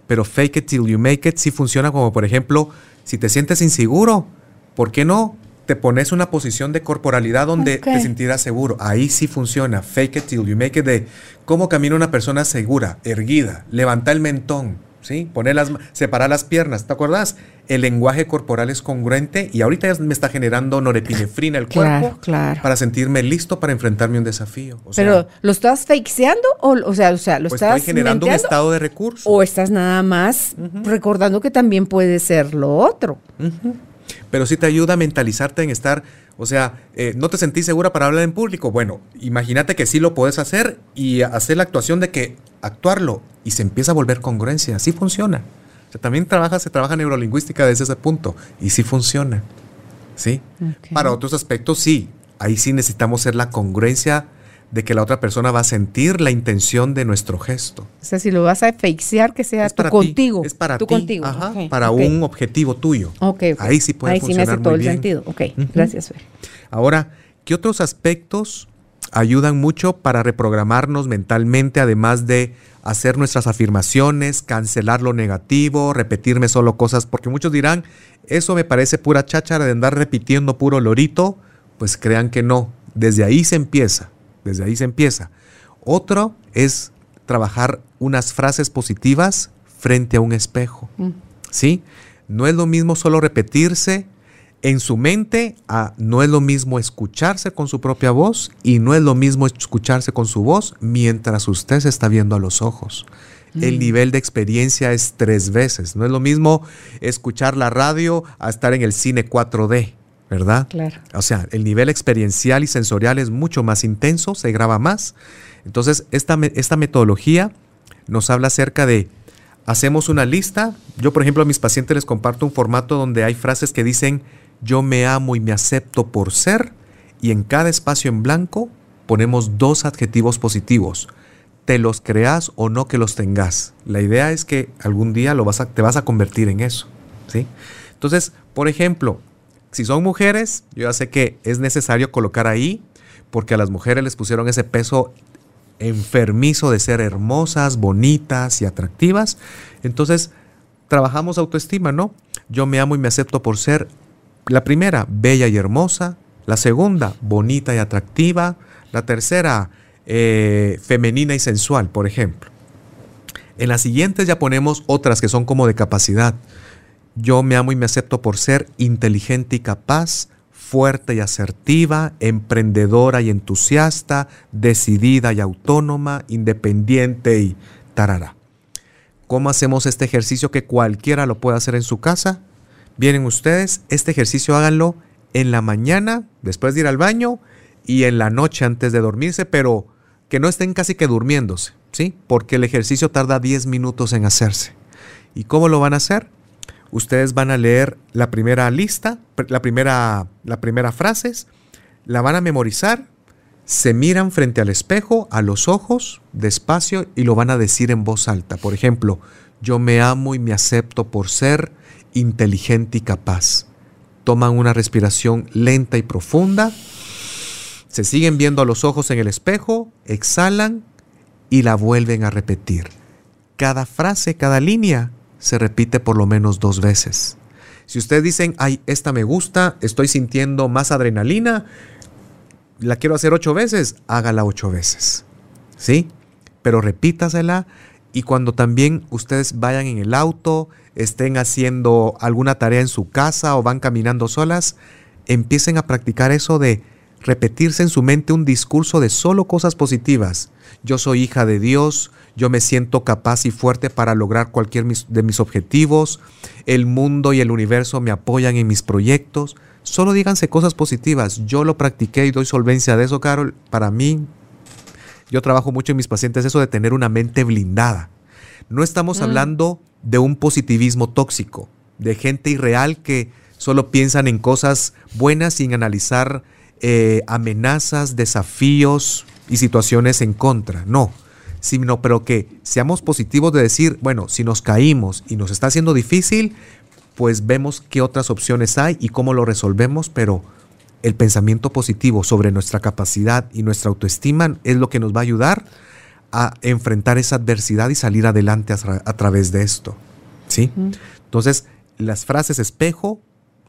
Pero fake it till you make it sí funciona como, por ejemplo, si te sientes inseguro, ¿por qué no te pones una posición de corporalidad donde te sentirás seguro? Ahí sí funciona. Fake it till you make it de cómo camina una persona segura, erguida, levanta el mentón, ¿sí? Poner las, separar las piernas, ¿te acuerdas? El lenguaje corporal es congruente y ahorita ya me está generando norepinefrina el cuerpo para sentirme listo para enfrentarme a un desafío. Pero, ¿lo estás fakeando o, o sea, o sea, lo pues estás generando un estado de recurso? ¿O estás nada más recordando que también puede ser lo otro? Pero sí te ayuda a mentalizarte en estar o sea, eh, no te sentís segura para hablar en público. Bueno, imagínate que sí lo puedes hacer y hacer la actuación de que actuarlo y se empieza a volver congruencia. Así funciona. O sea, también trabaja, se trabaja neurolingüística desde ese punto y sí funciona. ¿Sí? Para otros aspectos, sí. Ahí sí necesitamos ser la congruencia de que la otra persona va a sentir la intención de nuestro gesto. O sea, si lo vas a fakear, que sea tú contigo. Es para ti. Contigo. Ajá, para un objetivo tuyo. Okay, Ahí sí puede funcionar Ahí sí me hace todo el sentido. Ok, gracias. Fer. Ahora, ¿qué otros aspectos ayudan mucho para reprogramarnos mentalmente, además de hacer nuestras afirmaciones, cancelar lo negativo, repetirme solo cosas? Porque muchos dirán, eso me parece pura cháchara de andar repitiendo puro lorito. Pues crean que no. Desde ahí se empieza. Desde ahí se empieza. Otro es trabajar unas frases positivas frente a un espejo. Mm. ¿Sí? No es lo mismo solo repetirse en su mente, no es lo mismo escucharse con su propia voz y no es lo mismo escucharse con su voz mientras usted se está viendo a los ojos. El mm. nivel de experiencia es tres veces. No es lo mismo escuchar la radio a estar en el cine 4D. ¿Verdad? Claro. O sea, el nivel experiencial y sensorial es mucho más intenso, se graba más. Entonces, esta, esta metodología nos habla acerca de, hacemos una lista. Yo, por ejemplo, a mis pacientes les comparto un formato donde hay frases que dicen, yo me amo y me acepto por ser, y en cada espacio en blanco ponemos dos adjetivos positivos. Te los creas o no que los tengas. La idea es que algún día lo vas a, te vas a convertir en eso. ¿sí? Entonces, por ejemplo, si son mujeres, yo ya sé que es necesario colocar ahí, porque a las mujeres les pusieron ese peso enfermizo de ser hermosas, bonitas y atractivas. Entonces, trabajamos autoestima, ¿no? Yo me amo y me acepto por ser la primera, bella y hermosa. La segunda, bonita y atractiva. La tercera, eh, femenina y sensual, por ejemplo. En las siguientes ya ponemos otras que son como de capacidad. Yo me amo y me acepto por ser inteligente y capaz, fuerte y asertiva, emprendedora y entusiasta, decidida y autónoma, independiente y tarara. ¿Cómo hacemos este ejercicio que cualquiera lo puede hacer en su casa? Vienen ustedes, este ejercicio háganlo en la mañana, después de ir al baño, y en la noche antes de dormirse, pero que no estén casi que durmiéndose, ¿sí? Porque el ejercicio tarda 10 minutos en hacerse. ¿Y cómo lo van a hacer? Ustedes van a leer la primera lista, la primera, la primera frase, la van a memorizar, se miran frente al espejo, a los ojos, despacio, y lo van a decir en voz alta. Por ejemplo, yo me amo y me acepto por ser inteligente y capaz. Toman una respiración lenta y profunda, se siguen viendo a los ojos en el espejo, exhalan y la vuelven a repetir. Cada frase, cada línea se repite por lo menos dos veces. Si ustedes dicen, ay, esta me gusta, estoy sintiendo más adrenalina, la quiero hacer ocho veces, hágala ocho veces. ¿Sí? Pero repítasela y cuando también ustedes vayan en el auto, estén haciendo alguna tarea en su casa o van caminando solas, empiecen a practicar eso de repetirse en su mente un discurso de solo cosas positivas. Yo soy hija de Dios, yo me siento capaz y fuerte para lograr cualquier de mis objetivos, el mundo y el universo me apoyan en mis proyectos. Solo díganse cosas positivas. Yo lo practiqué y doy solvencia de eso, Carol. Para mí, yo trabajo mucho en mis pacientes eso de tener una mente blindada. No estamos mm. hablando de un positivismo tóxico, de gente irreal que solo piensan en cosas buenas sin analizar eh, amenazas, desafíos y situaciones en contra. No, sino pero que seamos positivos de decir, bueno, si nos caímos y nos está haciendo difícil, pues vemos qué otras opciones hay y cómo lo resolvemos, pero el pensamiento positivo sobre nuestra capacidad y nuestra autoestima es lo que nos va a ayudar a enfrentar esa adversidad y salir adelante a, través de esto. ¿Sí? Entonces, las frases espejo,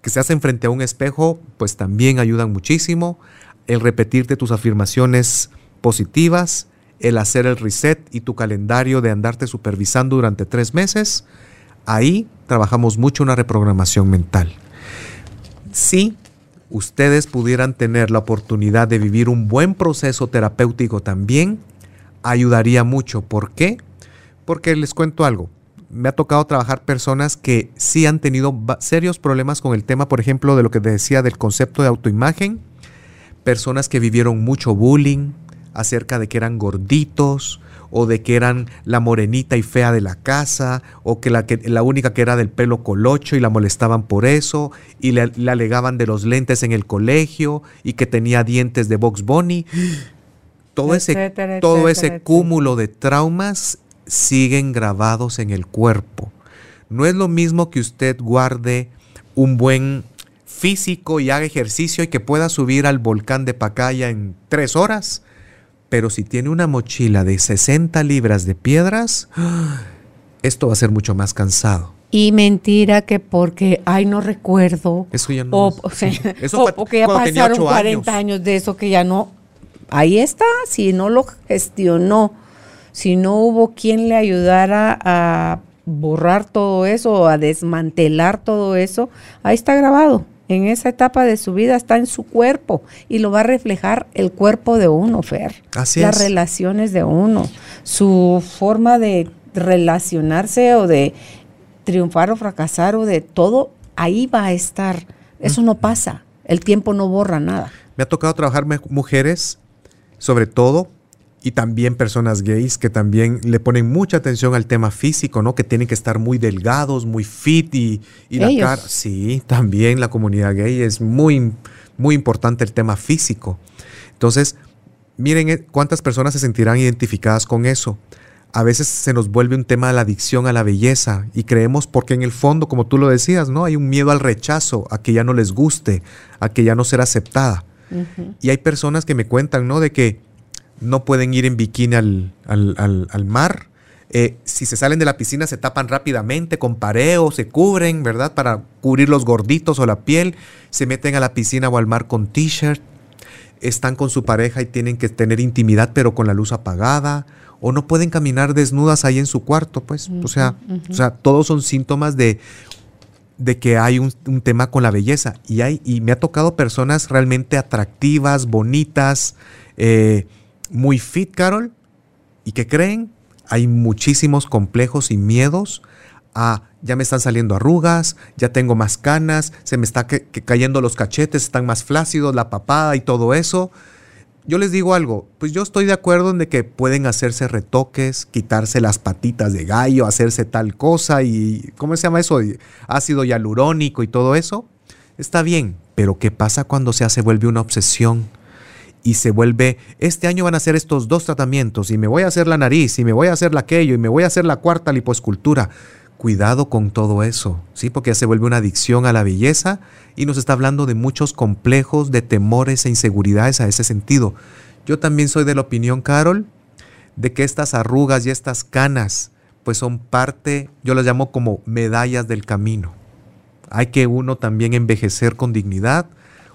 que se hacen frente a un espejo, pues también ayudan muchísimo. El repetirte tus afirmaciones positivas, el hacer el reset y tu calendario de andarte supervisando durante tres meses, ahí trabajamos mucho una reprogramación mental. Si ustedes pudieran tener la oportunidad de vivir un buen proceso terapéutico también, ayudaría mucho. ¿Por qué? Porque les cuento algo. Me ha tocado trabajar personas que sí han tenido serios problemas con el tema, por ejemplo, de lo que decía del concepto de autoimagen, personas que vivieron mucho bullying, acerca de que eran gorditos o de que eran la morenita y fea de la casa o que la, que, la única que era del pelo colocho y la molestaban por eso y le, alegaban de los lentes en el colegio y que tenía dientes de Box Bunny. Todo ese, todo ese cúmulo de traumas siguen grabados en el cuerpo. No es lo mismo que usted guarde un buen físico y haga ejercicio y que pueda subir al volcán de Pacaya en tres horas pero si tiene una mochila de 60 libras de piedras, esto va a ser mucho más cansado. Y mentira que porque, ay, no recuerdo. Eso ya no. O, o, eso porque ya pasaron 40 años. de eso que ya no. Ahí está, si no lo gestionó, si no hubo quien le ayudara a borrar todo eso, a desmantelar todo eso, ahí está grabado en esa etapa de su vida está en su cuerpo y lo va a reflejar el cuerpo de uno, Fer. Así Las relaciones de uno, su forma de relacionarse o de triunfar o fracasar o de todo, ahí va a estar. Eso no pasa. El tiempo no borra nada. Me ha tocado trabajar mujeres, sobre todo y también personas gays que también le ponen mucha atención al tema físico, ¿no? Que tienen que estar muy delgados, muy fit y, la cara. Sí, también la comunidad gay es muy, muy importante el tema físico. Entonces, miren eh, cuántas personas se sentirán identificadas con eso. A veces se nos vuelve un tema de la adicción a la belleza y creemos porque en el fondo, como tú lo decías, ¿no? Hay un miedo al rechazo, a que ya no les guste, a que ya no será aceptada. Y hay personas que me cuentan, ¿no? De que no pueden ir en bikini al, mar. Eh, si se salen de la piscina se tapan rápidamente con pareo, se cubren, ¿verdad? Para cubrir los gorditos o la piel. Se meten a la piscina o al mar con t-shirt. Están con su pareja y tienen que tener intimidad pero con la luz apagada. O no pueden caminar desnudas ahí en su cuarto, pues. o, sea, o sea, todos son síntomas de, de que hay un, tema con la belleza. Y, hay, y me ha tocado personas realmente atractivas, bonitas, eh, muy fit, Carol, y que creen, hay muchísimos complejos y miedos a ya me están saliendo arrugas, ya tengo más canas, se me está cayendo los cachetes, están más flácidos, la papada y todo eso. Yo les digo algo, pues yo estoy de acuerdo en que pueden hacerse retoques, quitarse las patitas de gallo, hacerse tal cosa y ¿cómo se llama eso? Ácido hialurónico y todo eso. Está bien, pero ¿qué pasa cuando se hace vuelve una obsesión? Y se vuelve, este año van a hacer estos dos tratamientos y me voy a hacer la nariz y me voy a hacer la aquello y me voy a hacer la cuarta lipoescultura. Cuidado con todo eso, ¿sí? Porque ya se vuelve una adicción a la belleza y nos está hablando de muchos complejos, de temores e inseguridades a ese sentido. Yo también soy de la opinión, Carol, de que estas arrugas y estas canas, pues son parte, yo las llamo como medallas del camino. Hay que uno también envejecer con dignidad,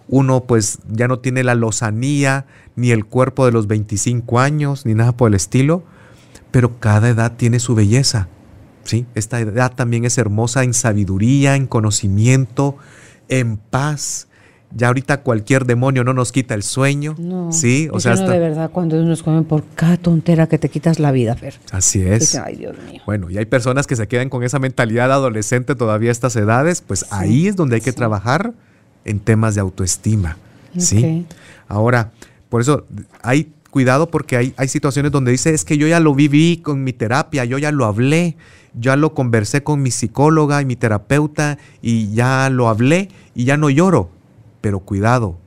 uno pues ya no tiene la lozanía ni el cuerpo de los 25 años ni nada por el estilo, pero cada edad tiene su belleza. ¿sí? Esta edad también es hermosa en sabiduría, en conocimiento, en paz, Ya ahorita cualquier demonio no nos quita el sueño. No, sí, o sea, no de verdad cuando nos comen por cada tontera que te quitas la vida, Fer. Así es. Ay, Dios mío. Bueno, y hay personas que se quedan con esa mentalidad adolescente todavía a estas edades, pues ahí es donde hay que trabajar en temas de autoestima. ¿sí? Ahora, por eso hay cuidado porque hay, hay situaciones donde dice, es que yo ya lo viví con mi terapia, yo ya lo hablé, ya lo conversé con mi psicóloga y mi terapeuta y ya lo hablé y ya no lloro. Pero cuidado,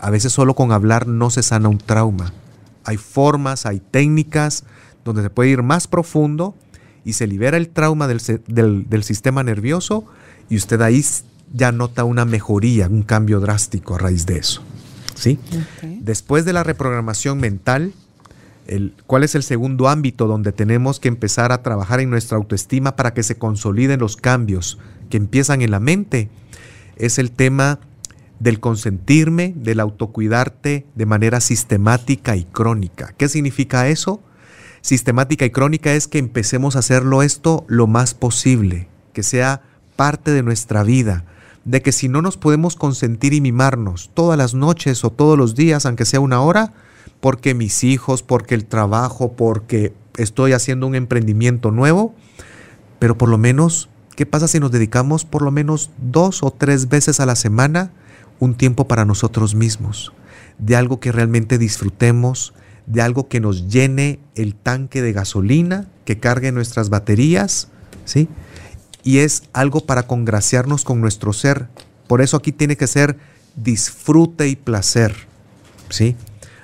a veces solo con hablar no se sana un trauma. Hay formas, hay técnicas donde se puede ir más profundo y se libera el trauma del, del sistema nervioso y usted ahí ya nota una mejoría, un cambio drástico a raíz de eso. ¿sí? Después de la reprogramación mental, el, ¿cuál es el segundo ámbito donde tenemos que empezar a trabajar en nuestra autoestima para que se consoliden los cambios que empiezan en la mente? Es el tema del consentirme, del autocuidarte de manera sistemática y crónica. ¿Qué significa eso? Sistemática y crónica es que empecemos a hacerlo esto lo más posible, que sea parte de nuestra vida, de que si no nos podemos consentir y mimarnos todas las noches o todos los días, aunque sea una hora, porque mis hijos, porque el trabajo, porque estoy haciendo un emprendimiento nuevo, pero por lo menos, ¿qué pasa si nos dedicamos por lo menos dos o tres veces a la semana un tiempo para nosotros mismos? De algo que realmente disfrutemos, de algo que nos llene el tanque de gasolina, que cargue nuestras baterías, ¿sí? Y es algo para congraciarnos con nuestro ser. Por eso aquí tiene que ser disfrute y placer. ¿Sí?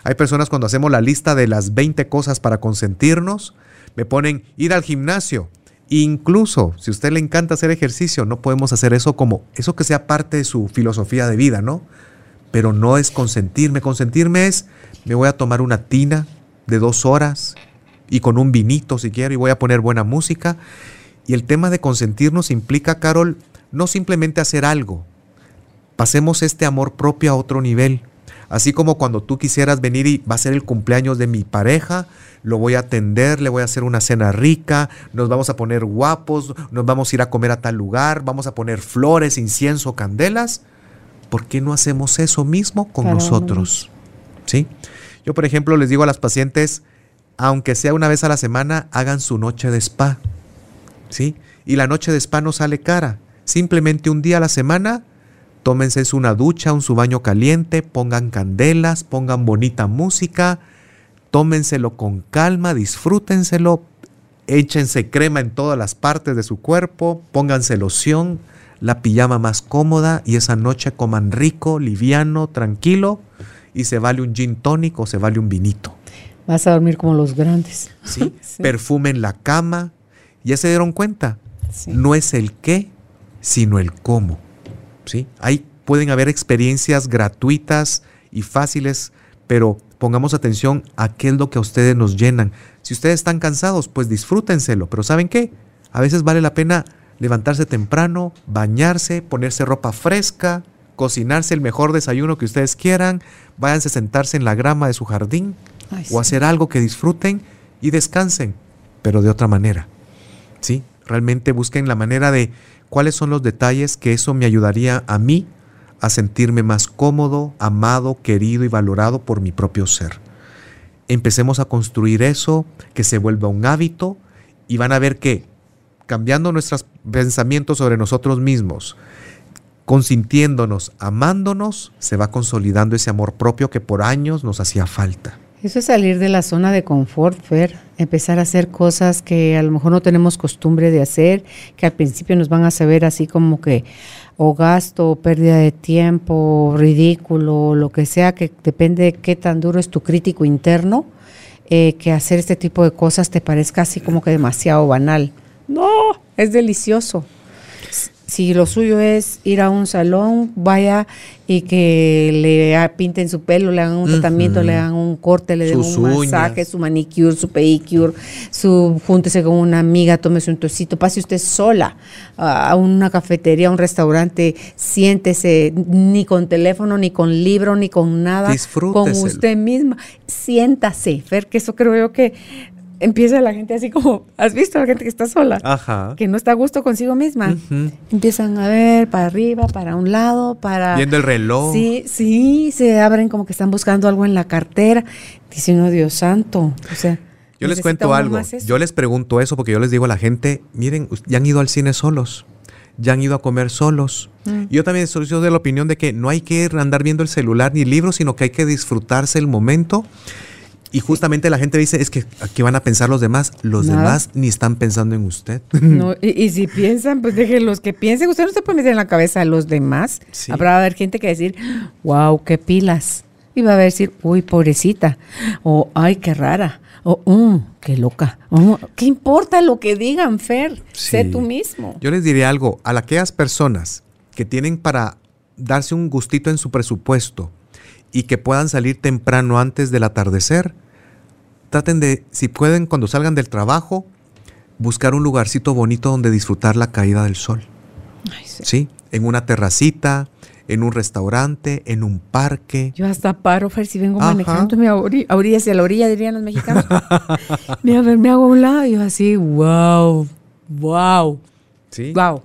Hay personas cuando hacemos la lista de las 20 cosas para consentirnos, me ponen ir al gimnasio. Incluso si a usted le encanta hacer ejercicio, no podemos hacer eso como eso que sea parte de su filosofía de vida, ¿no? Pero no es consentirme. Consentirme es, me voy a tomar una tina de dos horas y con un vinito si quiero y voy a poner buena música y el tema de consentirnos implica, Carol, no simplemente hacer algo. Pasemos este amor propio a otro nivel. Así como cuando tú quisieras venir y va a ser el cumpleaños de mi pareja, lo voy a atender, le voy a hacer una cena rica, nos vamos a poner guapos, nos vamos a ir a comer a tal lugar, vamos a poner flores, incienso, candelas. ¿Por qué no hacemos eso mismo con nosotros? ¿Sí? Yo, por ejemplo, les digo a las pacientes, aunque sea una vez a la semana, hagan su noche de spa. ¿Sí? Y la noche de spa no sale cara. Simplemente un día a la semana, tómense una ducha, un su baño caliente, pongan candelas, pongan bonita música, tómenselo con calma, disfrútenselo, échense crema en todas las partes de su cuerpo, pónganse loción, la pijama más cómoda y esa noche coman rico, liviano, tranquilo y se vale un gin tónico se vale un vinito. Vas a dormir como los grandes. Sí, perfumen la cama, ya se dieron cuenta, no es el qué, sino el cómo. ¿sí? Ahí pueden haber experiencias gratuitas y fáciles, pero pongamos atención a qué es lo que a ustedes nos llenan. Si ustedes están cansados, pues disfrútenselo, pero ¿saben qué? A veces vale la pena levantarse temprano, bañarse, ponerse ropa fresca, cocinarse el mejor desayuno que ustedes quieran, váyanse a sentarse en la grama de su jardín o hacer algo que disfruten y descansen, pero de otra manera. ¿Sí? Realmente busquen la manera de cuáles son los detalles que eso me ayudaría a mí a sentirme más cómodo, amado, querido y valorado por mi propio ser. Empecemos a construir eso, que se vuelva un hábito y van a ver que cambiando nuestros pensamientos sobre nosotros mismos, consintiéndonos, amándonos, se va consolidando ese amor propio que por años nos hacía falta. Eso es salir de la zona de confort, Fer, empezar a hacer cosas que a lo mejor no tenemos costumbre de hacer, que al principio nos van a saber así como que o gasto, o pérdida de tiempo, ridículo, lo que sea, que depende de qué tan duro es tu crítico interno, eh, que hacer este tipo de cosas te parezca así como que demasiado banal. No, es delicioso si lo suyo es ir a un salón, vaya y que le pinten su pelo, le hagan un tratamiento, le hagan un corte, le den un masaje, su manicure, su pedicure, su júntese con una amiga, tómese un tocito, pase usted sola a una cafetería, a un restaurante, siéntese ni con teléfono, ni con libro, ni con nada, con usted misma. Siéntase, Fer, que eso creo yo que empieza la gente así como, ¿has visto a la gente que está sola? Ajá. Que no está a gusto consigo misma. Empiezan a ver para arriba, para un lado, para... Viendo el reloj. Sí, sí, se abren como que están buscando algo en la cartera. Dicen, oh Dios santo. O sea, Yo les cuento algo. Yo les pregunto eso porque yo les digo a la gente, miren, ya han ido al cine solos, ya han ido a comer solos. Mm. Yo también soy de la opinión de que no hay que andar viendo el celular ni libros, sino que hay que disfrutarse el momento. Y justamente la gente dice, es que aquí van a pensar los demás. Los Nada. demás ni están pensando en usted. No, y, y si piensan, pues déjenlos que piensen. Usted no se puede meter en la cabeza de los demás. Sí. Habrá a haber gente que a decir, wow, qué pilas. Y va a decir, uy, pobrecita. O, ay, qué rara. O, "Mm, qué loca. Oh, ¿Qué importa lo que digan, Fer? Sé tú mismo. Yo les diré algo, a aquellas personas que tienen para darse un gustito en su presupuesto y que puedan salir temprano antes del atardecer, traten de, si pueden, cuando salgan del trabajo, buscar un lugarcito bonito donde disfrutar la caída del sol. Ay, sí. ¿Sí? En una terracita, en un restaurante, en un parque. Yo hasta paro, Fer, si vengo Ajá. manejando, me hago ori- a orillas y a la orilla, dirían los mexicanos. Mira, a ver, me hago a un lado y yo así, wow, wow, ¿Sí? wow.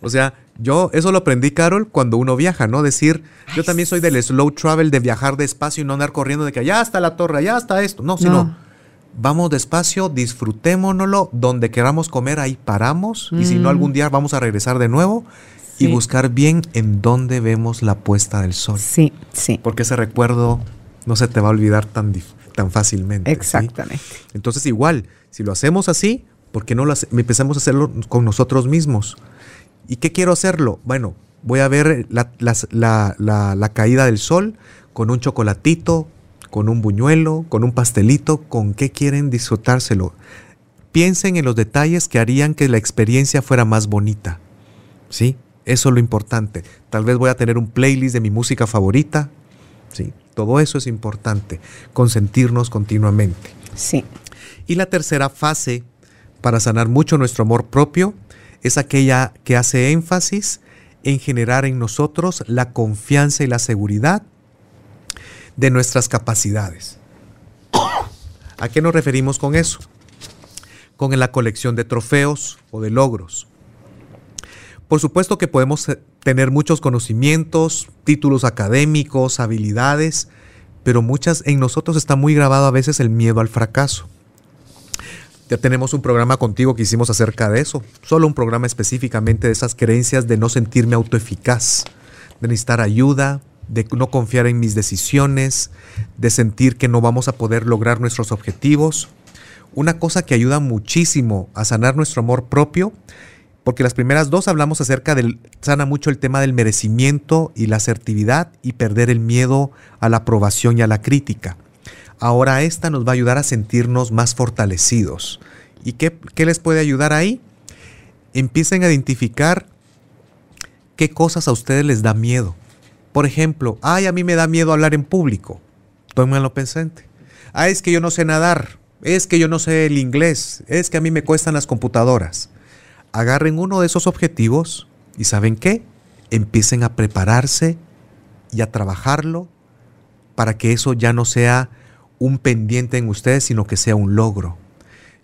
O sea, yo eso lo aprendí, Carol, cuando uno viaja, ¿no? Decir, yo también soy del slow travel, de viajar despacio y no andar corriendo de que allá está la torre, allá está esto. No, sino No. vamos despacio, disfrutémonoslo, donde queramos comer, ahí paramos. Y si no, Mm. algún día vamos a regresar de nuevo y Sí. buscar bien en dónde vemos la puesta del sol. Sí, sí, Porque ese recuerdo no se te va a olvidar tan, tan fácilmente. ¿sí? exactamente. Entonces, igual, si lo hacemos así, ¿por qué no lo empezamos a hacerlo con nosotros mismos? ¿Y qué quiero hacerlo? Bueno, voy a ver la, las- la- la- la caída del sol con un chocolatito, con un buñuelo, con un pastelito, ¿con qué quieren disfrutárselo? Piensen en los detalles que harían que la experiencia fuera más bonita. ¿Sí? Eso es lo importante. Tal vez voy a tener un playlist de mi música favorita. Sí, todo eso es importante. Consentirnos continuamente. Sí. Y la tercera fase para sanar mucho nuestro amor propio es aquella que hace énfasis en generar en nosotros la confianza y la seguridad de nuestras capacidades. ¿A qué nos referimos con eso? Con la colección de trofeos o de logros. Por supuesto que podemos eh, tener muchos conocimientos, títulos académicos, habilidades, pero muchas en nosotros está muy grabado a veces el miedo al fracaso. Ya tenemos un programa contigo que hicimos acerca de eso, solo un programa específicamente de esas creencias de no sentirme autoeficaz, de necesitar ayuda, de no confiar en mis decisiones, de sentir que no vamos a poder lograr nuestros objetivos. Una cosa que ayuda muchísimo a sanar nuestro amor propio, porque las primeras dos hablamos acerca del, sana mucho el tema del merecimiento y la asertividad y perder el miedo a la aprobación y a la crítica. Ahora esta nos va a ayudar a sentirnos más fortalecidos. ¿Y qué, qué les puede ayudar ahí? Empiecen a identificar qué cosas a ustedes les da miedo. Por ejemplo, ay, a mí me da miedo hablar en público. Tómenlo presente. Ah, es que yo no sé nadar. Es que yo no sé el inglés. Es que a mí me cuestan las computadoras. Agarren uno de esos objetivos y ¿saben qué? Empiecen a prepararse y a trabajarlo para que eso ya no sea un pendiente en ustedes, sino que sea un logro.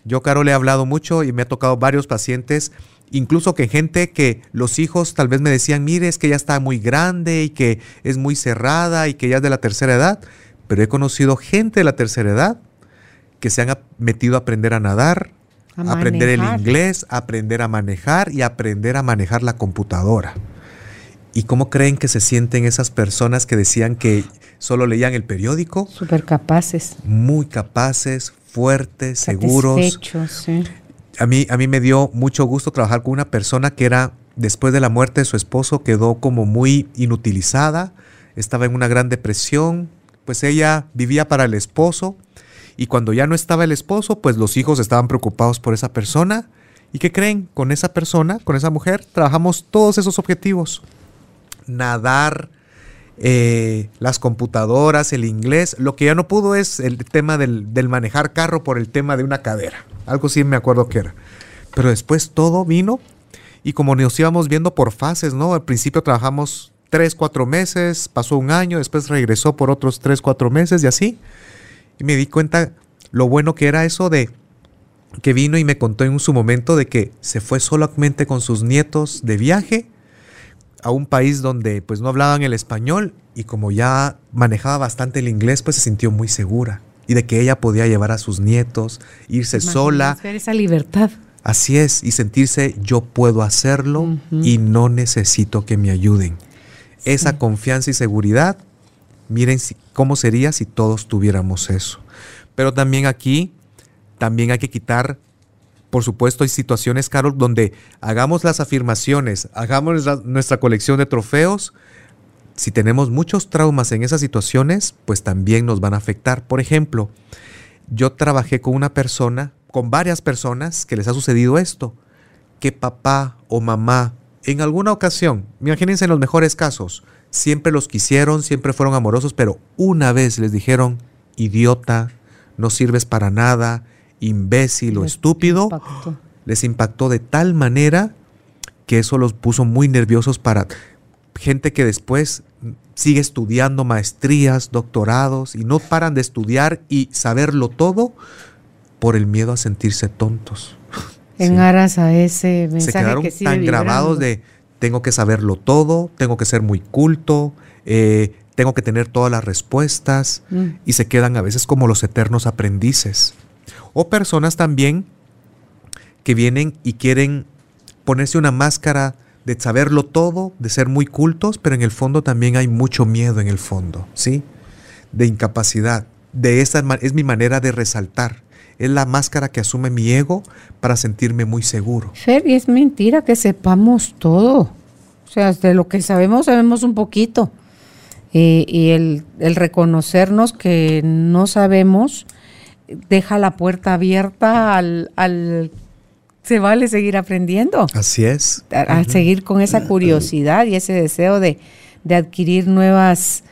Yo, Carol, he hablado mucho y me ha tocado varios pacientes, incluso que gente que los hijos tal vez me decían, mire, es que ya está muy grande y que es muy cerrada y que ya es de la tercera edad, pero he conocido gente de la tercera edad que se han metido a aprender a nadar, A aprender el manejar. inglés, a aprender a manejar y aprender a manejar la computadora. ¿Y cómo creen que se sienten esas personas que decían que solo leían el periódico? Súper capaces. Muy capaces, fuertes, seguros. Sí. A mí, a mí me dio mucho gusto trabajar con una persona que era, después de la muerte de su esposo, quedó como muy inutilizada, estaba en una gran depresión, pues ella vivía para el esposo y cuando ya no estaba el esposo, pues los hijos estaban preocupados por esa persona. ¿Y qué creen? Con esa persona, con esa mujer, trabajamos todos esos objetivos. Nadar, eh, las computadoras, el inglés. Lo que ya no pudo es el tema del, del manejar carro por el tema de una cadera. Algo sí me acuerdo que era. Pero después todo vino y como nos íbamos viendo por fases, ¿no? Al principio trabajamos tres, cuatro meses, pasó un año, después regresó por otros tres, cuatro meses y así. Y me di cuenta lo bueno que era eso de que vino y me contó en su momento de que se fue solamente con sus nietos de viaje a un país donde pues no hablaban el español y como ya manejaba bastante el inglés, pues se sintió muy segura y de que ella podía llevar a sus nietos, irse sola. esa libertad. Así es, y sentirse yo puedo hacerlo y no necesito que me ayuden. Esa confianza y seguridad, miren cómo sería si todos tuviéramos eso. Pero también aquí, también hay que quitar, por supuesto, hay situaciones, Carol, donde hagamos las afirmaciones, hagamos nuestra colección de trofeos, si tenemos muchos traumas en esas situaciones, pues también nos van a afectar. Por ejemplo, yo trabajé con una persona, con varias personas que les ha sucedido esto, que papá o mamá en alguna ocasión, imagínense en los mejores casos, siempre los quisieron, siempre fueron amorosos, pero una vez les dijeron, idiota, no sirves para nada, imbécil o estúpido, les impactó de tal manera que eso los puso muy nerviosos para gente que después sigue estudiando maestrías, doctorados y no paran de estudiar y saberlo todo por el miedo a sentirse tontos. En aras a ese mensaje se quedaron tan grabados de tengo que saberlo todo, tengo que ser muy culto, eh, tengo que tener todas las respuestas mm. y se quedan a veces como los eternos aprendices. O personas también que vienen y quieren ponerse una máscara de saberlo todo, de ser muy cultos, pero en el fondo también hay mucho miedo en el fondo, ¿sí? De incapacidad. De es mi manera de resaltar. Es la máscara que asume mi ego para sentirme muy seguro. Fer, y es mentira que sepamos todo. O sea, de lo que sabemos, sabemos un poquito. y el, el reconocernos que no sabemos deja la puerta abierta al, al se vale seguir aprendiendo. Así es. A, seguir con esa curiosidad y ese deseo de, adquirir nuevas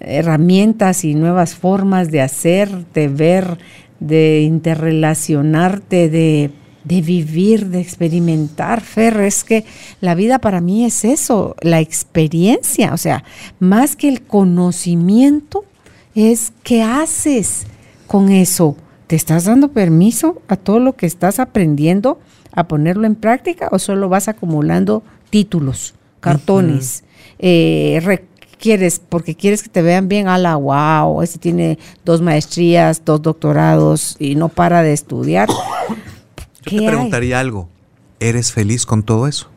herramientas y nuevas formas de hacer, de ver, de interrelacionarte, de, de vivir, de experimentar. Fer, es que la vida para mí es eso, la experiencia, o sea, más que el conocimiento, es qué haces con eso. ¿Te estás dando permiso a todo lo que estás aprendiendo a ponerlo en práctica o solo vas acumulando títulos, cartones? Eh, quieres, porque quieres que te vean bien, a la wow, este tiene dos maestrías, dos doctorados y no para de estudiar. Yo te preguntaría algo, ¿eres feliz con todo eso?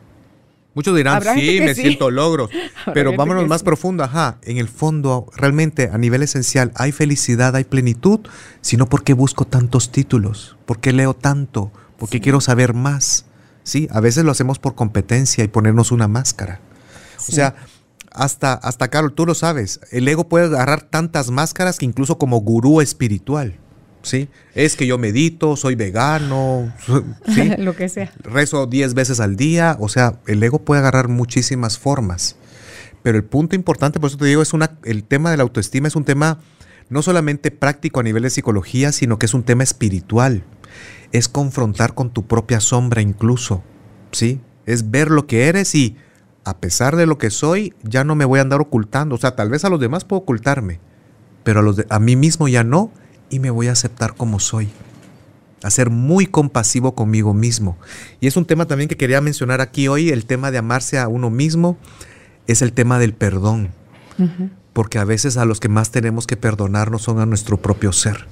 Muchos dirán, sí, me siento logros, pero vámonos más profundo, ajá, en el fondo, realmente a nivel esencial, ¿hay felicidad, hay plenitud? Sino porque busco tantos títulos, porque leo tanto, porque quiero saber más. Sí, a veces lo hacemos por competencia y ponernos una máscara. O sea, hasta, hasta Carol, tú lo sabes, el ego puede agarrar tantas máscaras que incluso como gurú espiritual. ¿Sí? Es que yo medito, soy vegano, ¿sí? lo que sea. Rezo 10 veces al día, o sea, el ego puede agarrar muchísimas formas. Pero el punto importante, por eso te digo, es una, el tema de la autoestima es un tema no solamente práctico a nivel de psicología, sino que es un tema espiritual. Es confrontar con tu propia sombra incluso, ¿sí? Es ver lo que eres y a pesar de lo que soy, ya no me voy a andar ocultando. O sea, tal vez a los demás puedo ocultarme, pero a, los a mí mismo ya no y me voy a aceptar como soy. A ser muy compasivo conmigo mismo. Y es un tema también que quería mencionar aquí hoy, el tema de amarse a uno mismo, es el tema del perdón. Porque a veces a los que más tenemos que perdonarnos son a nuestro propio ser.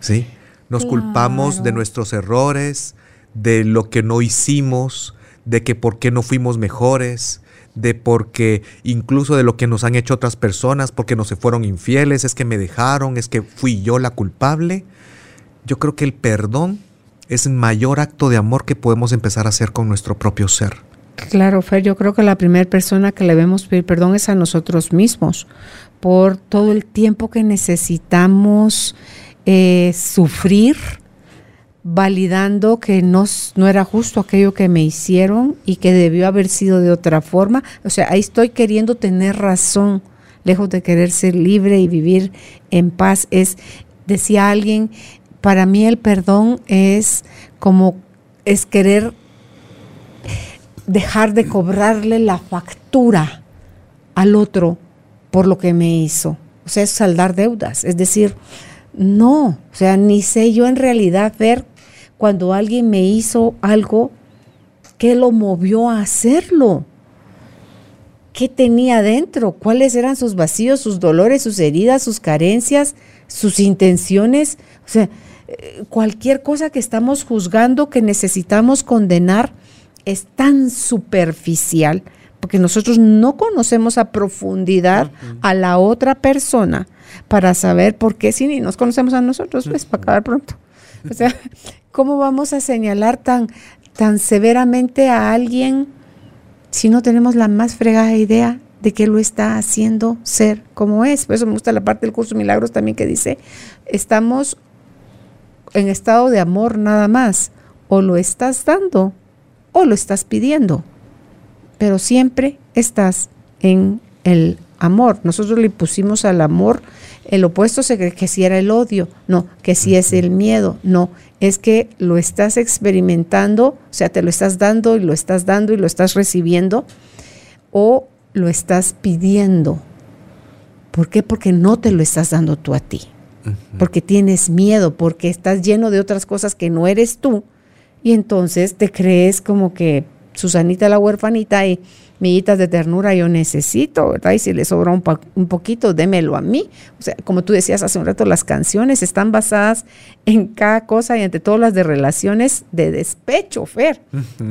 ¿Sí? Nos culpamos de nuestros errores, de lo que no hicimos, de que por qué no fuimos mejores, de porque incluso de lo que nos han hecho otras personas, porque no se fueron infieles, es que me dejaron, es que fui yo la culpable. Yo creo que el perdón es el mayor acto de amor que podemos empezar a hacer con nuestro propio ser. Claro, Fer, yo creo que la primera persona que le debemos pedir perdón es a nosotros mismos por todo el tiempo que necesitamos eh, sufrir validando que no, no era justo aquello que me hicieron y que debió haber sido de otra forma. O sea, ahí estoy queriendo tener razón, lejos de querer ser libre y vivir en paz. Es, decía alguien, para mí el perdón es como, es querer dejar de cobrarle la factura al otro por lo que me hizo. O sea, es saldar deudas. Es decir, no, o sea, ni sé yo en realidad ver cuando alguien me hizo algo, ¿qué lo movió a hacerlo? ¿Qué tenía dentro? ¿Cuáles eran sus vacíos, sus dolores, sus heridas, sus carencias, sus intenciones? O sea, eh, cualquier cosa que estamos juzgando, que necesitamos condenar, es tan superficial, porque nosotros no conocemos a profundidad a la otra persona para saber por qué si ni nos conocemos a nosotros, pues para acabar pronto. O sea, ¿cómo vamos a señalar tan, tan severamente a alguien si no tenemos la más fregada idea de que lo está haciendo ser como es? Por eso me gusta la parte del curso Milagros también que dice, estamos en estado de amor nada más, o lo estás dando o lo estás pidiendo, pero siempre estás en el amor. Nosotros le pusimos al amor el opuesto se cree que si era el odio, no, que si es el miedo, no, es que lo estás experimentando, o sea, te lo estás dando y lo estás dando y lo estás recibiendo, o lo estás pidiendo. ¿Por qué? Porque no te lo estás dando tú a ti, porque tienes miedo, porque estás lleno de otras cosas que no eres tú, y entonces te crees como que Susanita la huerfanita y millitas de ternura yo necesito, ¿verdad? Y si le sobra un, un, poquito, démelo a mí. O sea, como tú decías hace un rato, las canciones están basadas en cada cosa y entre todas las de relaciones de despecho, Fer.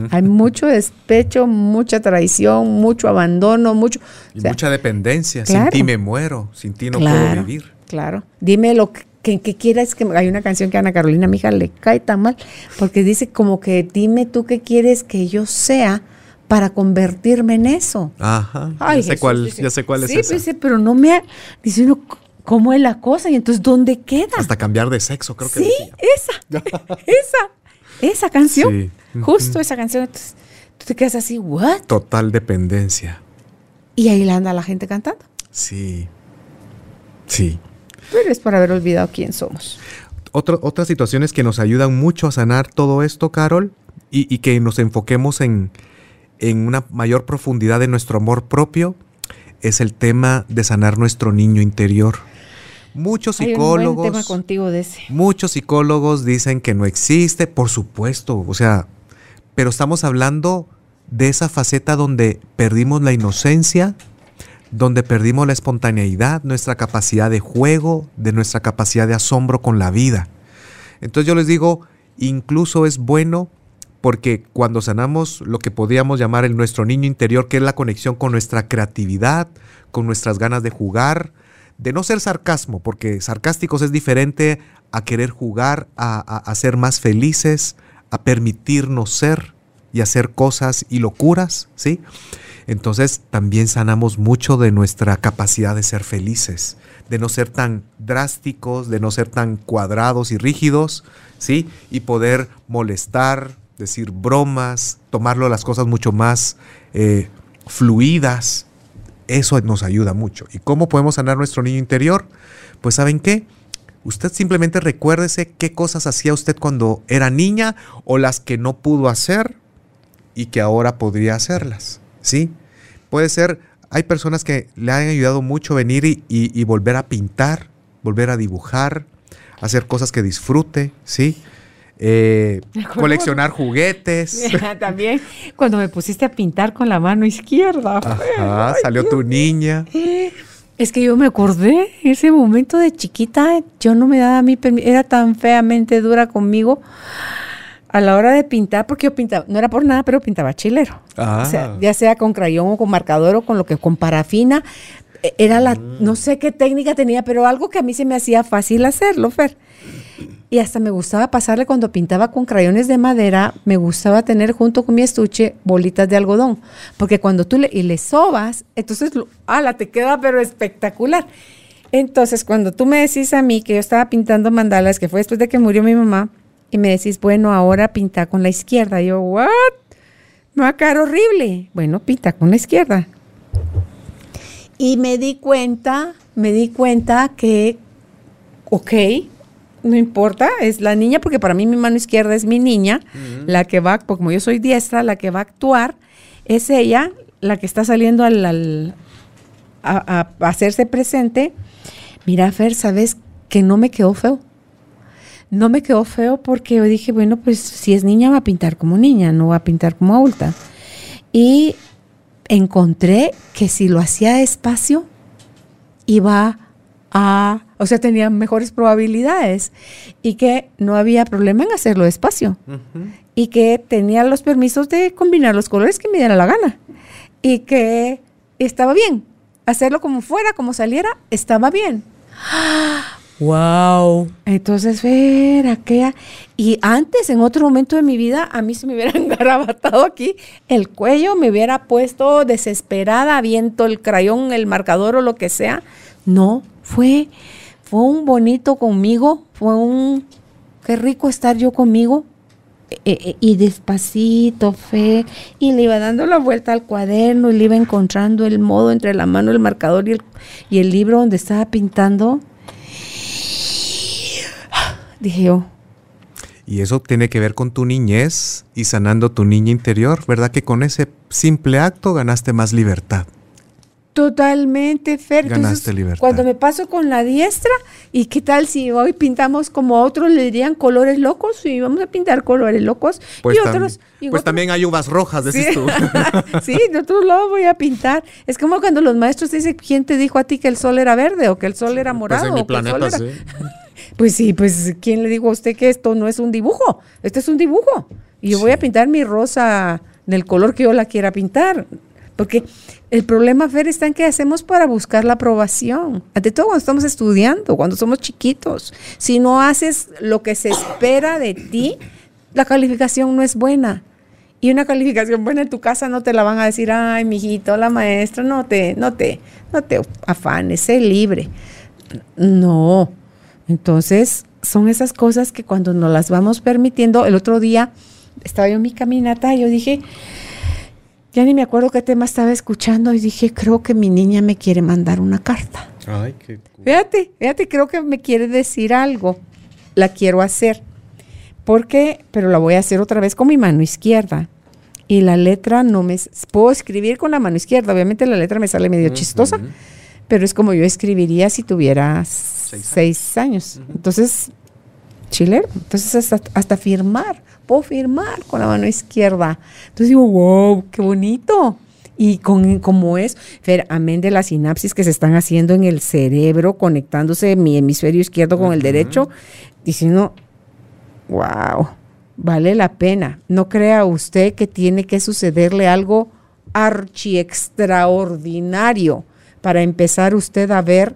Hay mucho despecho, mucha traición, mucho abandono, mucho... Y mucha dependencia. sin ti me muero, sin ti no puedo vivir. Claro. Dime lo que que, que, quieras que hay una canción que a Ana Carolina, mi hija, le cae tan mal, porque dice como que dime tú qué quieres que yo sea para convertirme en eso. Ajá. ya, sé cuál, ya sé cuál es sí, Dice, pero no me dice uno cómo es la cosa y entonces dónde queda. Hasta cambiar de sexo, creo que Sí, esa. esa. Esa canción. Justo esa canción. Entonces, tú te quedas así, ¿what? Total dependencia. Y ahí la anda la gente cantando. Sí. Sí. Pero es por haber olvidado quién somos. otras situaciones que nos ayudan mucho a sanar todo esto, Carol, y, y que nos enfoquemos en, en una mayor profundidad de nuestro amor propio, es el tema de sanar nuestro niño interior. Muchos psicólogos. tema contigo de ese. Muchos psicólogos dicen que no existe, por supuesto, o sea, pero estamos hablando de esa faceta donde perdimos la inocencia, donde perdimos la espontaneidad, nuestra capacidad de juego, de nuestra capacidad de asombro con la vida. Entonces yo les digo, incluso es bueno porque cuando sanamos lo que podríamos llamar el nuestro niño interior, que es la conexión con nuestra creatividad, con nuestras ganas de jugar, de no ser sarcasmo, porque sarcásticos es diferente a querer jugar, a, a ser más felices, a permitirnos ser y hacer cosas y locuras, ¿sí? entonces también sanamos mucho de nuestra capacidad de ser felices, de no ser tan drásticos, de no ser tan cuadrados y rígidos, ¿sí? Y poder molestar, decir bromas, tomarlo las cosas mucho más eh, fluidas. Eso nos ayuda mucho. ¿Y cómo podemos sanar nuestro niño interior? Pues ¿saben qué? Usted simplemente recuérdese qué cosas hacía usted cuando era niña o las que no pudo hacer y que ahora podría hacerlas. ¿sí? Puede ser, hay personas que le han ayudado mucho venir y, volver a pintar, volver a dibujar, hacer cosas que disfrute, ¿sí? Eh, coleccionar juguetes. También cuando me pusiste a pintar con la mano izquierda. Ajá, salió tu niña. Es que yo me acordé, ese momento de chiquita, yo no me daba a mí, era tan feamente dura conmigo a la hora de pintar, porque yo pintaba, no era por nada, pero pintaba chilero. O sea, ah. ya sea con crayón o con marcador o con lo que, con parafina. E, era la, mm. no sé qué técnica tenía, pero algo que a mí se me hacía fácil hacerlo, Fer. Y hasta me gustaba pasarle cuando pintaba con crayones de madera, me gustaba tener junto con mi estuche bolitas de algodón. Porque cuando tú le, y le sobas, entonces, ala, te queda pero espectacular. Entonces, cuando tú me decís a mí que yo estaba pintando mandalas, que fue después de que murió mi mamá, y me decís, bueno, ahora pinta con la izquierda. yo, ¿what? Me va a quedar horrible. Bueno, pinta con la izquierda. Y me di cuenta, me di cuenta que, ok, no importa, es la niña, porque para mí mi mano izquierda es mi niña, la que va, como yo soy diestra, la que va a actuar, es ella, la que está saliendo al, a, a hacerse presente. Mira, Fer, ¿sabes que no me quedó feo? no me quedó feo porque yo dije, bueno, pues si es niña va a pintar como niña, no va a pintar como adulta. Y encontré que si lo hacía despacio, iba a, o sea, tenía mejores probabilidades y que no había problema en hacerlo despacio y que tenía los permisos de combinar los colores que me diera la gana y que estaba bien. Hacerlo como fuera, como saliera, estaba bien. ¡Wow! Entonces, ver aquella. Y antes, en otro momento de mi vida, a mí se me hubiera engarabatado aquí el cuello, me hubiera puesto desesperada, viento el crayón, el marcador o lo que sea. No, fue, fue un bonito conmigo, fue un. Qué rico estar yo conmigo. E, e, y despacito, fe, y le iba dando la vuelta al cuaderno y le iba encontrando el modo entre la mano, el marcador y el, y el libro donde estaba pintando dije yo. Y eso tiene que ver con tu niñez y sanando tu niña interior, ¿verdad? Que con ese simple acto ganaste más libertad. Totalmente, Fer. Ganaste libertad. Cuando me paso con la diestra, ¿y qué tal si hoy pintamos como otros le dirían colores locos? Y vamos a pintar colores locos. Pues, y otros, pues también hay uvas rojas, decís sí. tú. sí, de otro lado voy a pintar. Es como cuando los maestros dicen, ¿quién te dijo a ti que el sol era verde o que el sol era morado? Pues en mi planeta, sí. Pues sí, pues ¿quién le dijo a usted que esto no es un dibujo? Este es un dibujo. Y yo voy a pintar mi rosa del color que yo la quiera pintar. Porque el problema, Fer, está en que hacemos para buscar la aprobación. Ante todo cuando estamos estudiando, cuando somos chiquitos. Si no haces lo que se espera de ti, la calificación no es buena. Y una calificación buena en tu casa no te la van a decir, ay, mijito, la maestra, no te, no te, no te afanes, sé libre. No, entonces, son esas cosas que cuando nos las vamos permitiendo, el otro día estaba yo en mi caminata y yo dije, ya ni me acuerdo qué tema estaba escuchando y dije, creo que mi niña me quiere mandar una carta. Ay, qué Fíjate, fíjate, creo que me quiere decir algo. La quiero hacer. Porque, pero la voy a hacer otra vez con mi mano izquierda. Y la letra no me... Puedo escribir con la mano izquierda. Obviamente la letra me sale medio chistosa, pero es como yo escribiría si tuvieras seis, años. Entonces, chilero. Entonces, hasta, firmar. Puedo firmar con la mano izquierda. Entonces digo, wow, qué bonito. Y con, como es, Fer, amén de las sinapsis que se están haciendo en el cerebro, conectándose mi hemisferio izquierdo con el derecho, diciendo, wow, vale la pena. No crea usted que tiene que sucederle algo archi extraordinario para empezar usted a ver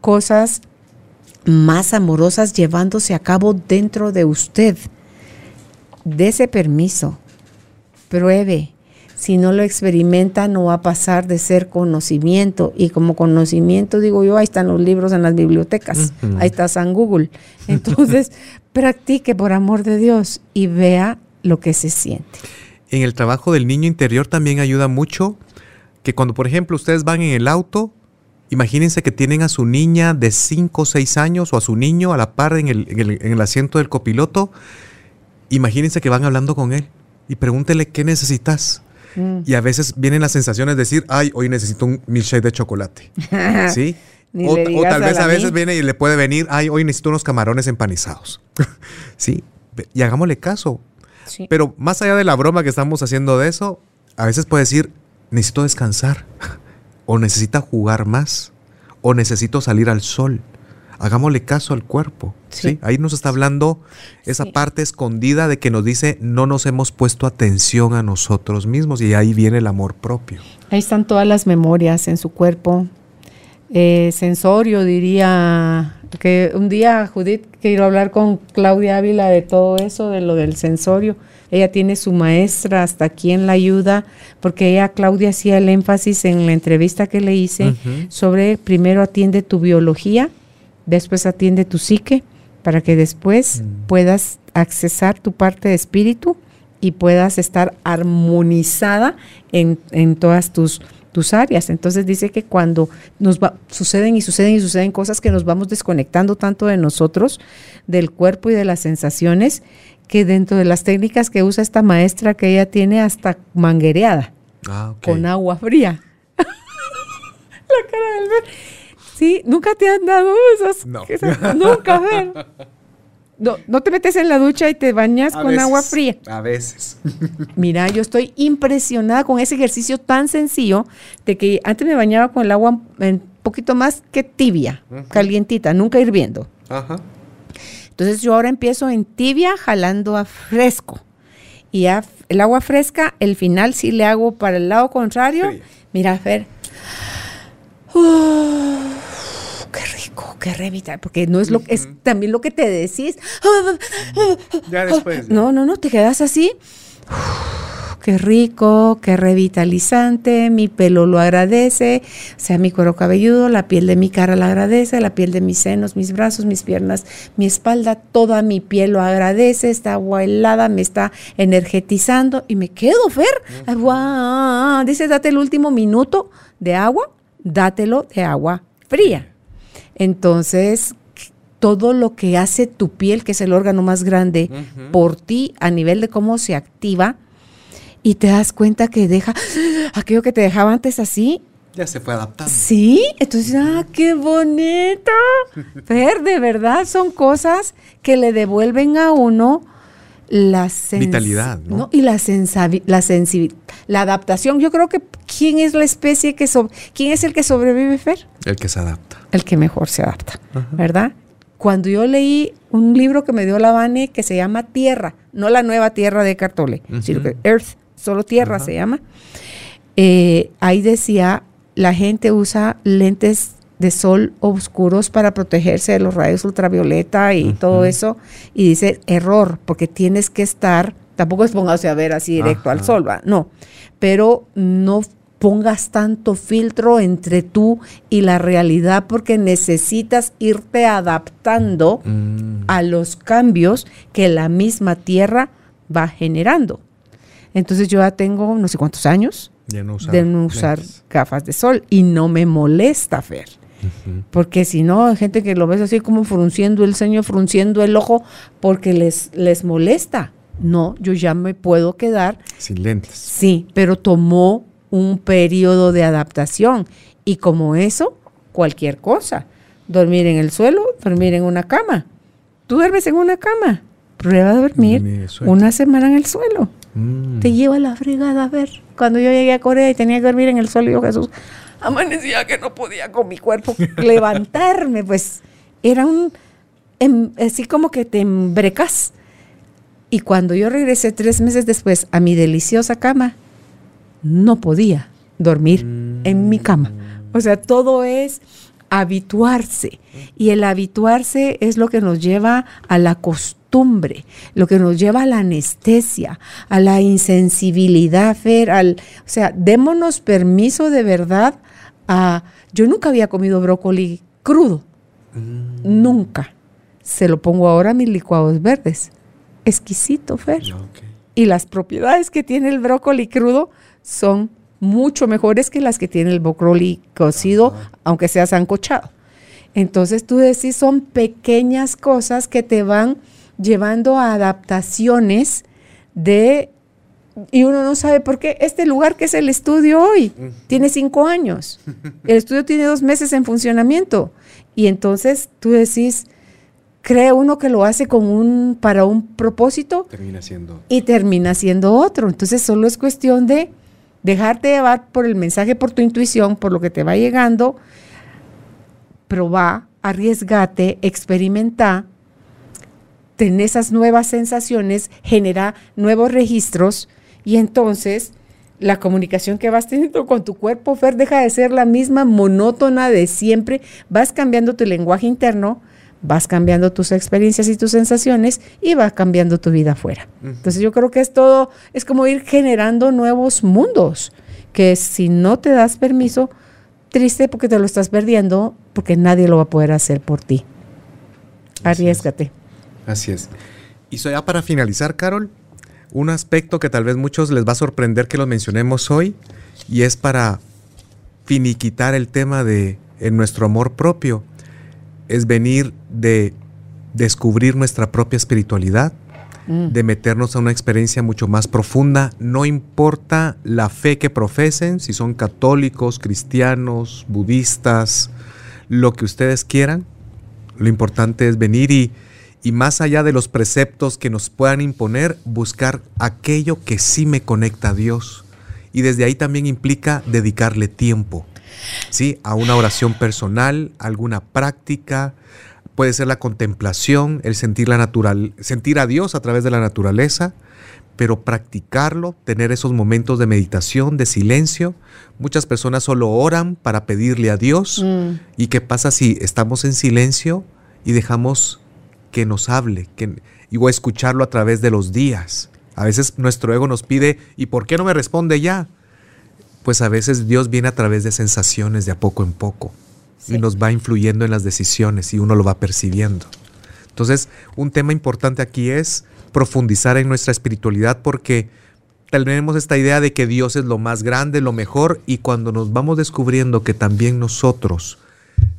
cosas más amorosas llevándose a cabo dentro de usted. Dese permiso, pruebe. Si no lo experimenta, no va a pasar de ser conocimiento. Y como conocimiento, digo yo, ahí están los libros en las bibliotecas, ahí está San Google. Entonces, practique por amor de Dios y vea lo que se siente. En el trabajo del niño interior también ayuda mucho que cuando, por ejemplo, ustedes van en el auto, Imagínense que tienen a su niña de 5 o 6 años o a su niño a la par en el, asiento del copiloto. Imagínense que van hablando con él y pregúntele qué necesitas. Mm. Y a veces vienen las sensaciones de decir, ay, hoy necesito un milkshake de chocolate. ¿Sí? o, tal vez a, veces viene y le puede venir, ay, hoy necesito unos camarones empanizados. ¿Sí? Y hagámosle caso. Pero más allá de la broma que estamos haciendo de eso, a veces puede decir, necesito descansar o necesita jugar más, o necesito salir al sol. Hagámosle caso al cuerpo. Sí. Ahí nos está hablando esa parte escondida de que nos dice no nos hemos puesto atención a nosotros mismos y ahí viene el amor propio. Ahí están todas las memorias en su cuerpo. Eh, sensorio, diría que un día Judith quiero hablar con Claudia Ávila de todo eso, de lo del sensorio ella tiene su maestra hasta quien la ayuda, porque ella, Claudia, hacía el énfasis en la entrevista que le hice sobre primero atiende tu biología, después atiende tu psique, para que después mm. puedas accesar tu parte de espíritu y puedas estar armonizada en, en todas tus tus áreas. Entonces dice que cuando nos va, suceden y suceden y suceden cosas que nos vamos desconectando tanto de nosotros, del cuerpo y de las sensaciones, que dentro de las técnicas que usa esta maestra, que ella tiene hasta manguereada ah, con agua fría. la cara del Sí, nunca te han dado esas. No. nunca, ver. No, no te metes en la ducha y te bañas A con agua fría. A veces. Mira, yo estoy impresionada con ese ejercicio tan sencillo de que antes me bañaba con el agua un poquito más que tibia, calientita, nunca hirviendo. Ajá. Entonces yo ahora empiezo en tibia jalando a fresco. Y el agua fresca, el final sí le hago para el lado contrario. Fría. Mira, Fer. Uf, qué rico, qué revita, porque no es lo es también lo que te decís. Ya después. No, no, no, te quedas así. Uf, qué rico, qué revitalizante, mi pelo lo agradece, o sea, mi cuero cabelludo, la piel de mi cara lo agradece, la piel de mis senos, mis brazos, mis piernas, mi espalda, toda mi piel lo agradece, esta agua helada me está energetizando y me quedo, Fer. Agua, dice, date el último minuto de agua, dátelo de agua fría. Entonces, todo lo que hace tu piel, que es el órgano más grande, por ti a nivel de cómo se activa, y te das cuenta que deja aquello que te dejaba antes así. Ya se fue adaptando. Sí, entonces, ah, qué bonito. Fer, de verdad, son cosas que le devuelven a uno la Vitalidad, ¿no? Y la la sensibilidad, la adaptación. Yo creo que quién es la especie que so- quién es el que sobrevive, Fer El que se adapta. el que mejor se adapta, ¿verdad? Cuando yo leí un libro que me dio la Vane que se llama Tierra, no la nueva Tierra de Cartole, sino que Earth, solo Tierra se llama, eh, ahí decía, la gente usa lentes de sol oscuros para protegerse de los rayos ultravioleta y todo eso, y dice error, porque tienes que estar, tampoco es póngase a ver así directo al sol, ¿va? no, pero no pongas tanto filtro entre tú y la realidad porque necesitas irte adaptando Mm. a los cambios que la misma tierra va generando. Entonces yo ya tengo no sé cuántos años De no usar. de no usar gafas de sol y no me molesta, Fer. Porque si no, hay gente que lo ves así como frunciendo el ceño, frunciendo el ojo, porque les, les molesta. No, yo ya me puedo quedar Sin lentes. Sí, pero tomó un periodo de adaptación y como eso, cualquier cosa. Dormir en el suelo, dormir en una cama. Tú duermes en una cama. Prueba a dormir una semana en el suelo. Mm. Te lleva la fregada a ver. Cuando yo llegué a Corea y tenía que dormir en el suelo, yo Jesús, amanecía que no podía con mi cuerpo levantarme. Pues era un, em- así como que te embrecas. Y cuando yo regresé tres meses después a mi deliciosa cama, no podía dormir en mi cama. O sea, todo es habituarse. Y el habituarse es lo que nos lleva a la costumbre, lo que nos lleva a la anestesia, a la insensibilidad, Fer, o sea, démonos permiso de verdad a... Yo nunca había comido brócoli crudo. Nunca. Se lo pongo ahora a mis licuados verdes. Exquisito, Fer. Ok. Y las propiedades que tiene el brócoli crudo son mucho mejores que las que tiene el brócoli cocido, aunque sea sancochado. Entonces tú decís, son pequeñas cosas que te van llevando a adaptaciones de... Y uno no sabe por qué. Este lugar que es el estudio hoy tiene cinco años. El estudio tiene dos meses en funcionamiento. Y entonces tú decís, cree uno que lo hace con un, para un propósito Termina siendo. y termina siendo otro. Entonces solo es cuestión de dejarte llevar por el mensaje, por tu intuición, por lo que te va llegando, probá, arriesgate, experimenta, ten esas nuevas sensaciones, genera nuevos registros y entonces la comunicación que vas teniendo con tu cuerpo, Fer, deja de ser la misma monótona de siempre, vas cambiando tu lenguaje interno, vas cambiando tus experiencias y tus sensaciones y vas cambiando tu vida afuera. Entonces yo creo que es todo, es como ir generando nuevos mundos, que si no te das permiso, triste porque te lo estás perdiendo, porque nadie lo va a poder hacer por ti. Arriesgate. Así es. Y ya para finalizar, Carol, un aspecto que tal vez muchos les va a sorprender que lo mencionemos hoy, y es para finiquitar el tema de en nuestro amor propio, es venir de descubrir nuestra propia espiritualidad, de meternos a una experiencia mucho más profunda, no importa la fe que profesen, si son católicos, cristianos, budistas, lo que ustedes quieran, lo importante es venir y, y más allá de los preceptos que nos puedan imponer, buscar aquello que sí me conecta a Dios. Y desde ahí también implica dedicarle tiempo, ¿sí? A una oración personal, alguna práctica, puede ser la contemplación, el sentir la natural, sentir a Dios a través de la naturaleza, pero practicarlo, tener esos momentos de meditación, de silencio. Muchas personas solo oran para pedirle a Dios. Mm. ¿Y qué pasa si estamos en silencio y dejamos que nos hable, que, y voy a escucharlo a través de los días. A veces nuestro ego nos pide, ¿y por qué no me responde ya? Pues a veces Dios viene a través de sensaciones de a poco en poco y nos va influyendo en las decisiones y uno lo va percibiendo. Entonces, un tema importante aquí es profundizar en nuestra espiritualidad porque tenemos esta idea de que Dios es lo más grande, lo mejor, y cuando nos vamos descubriendo que también nosotros,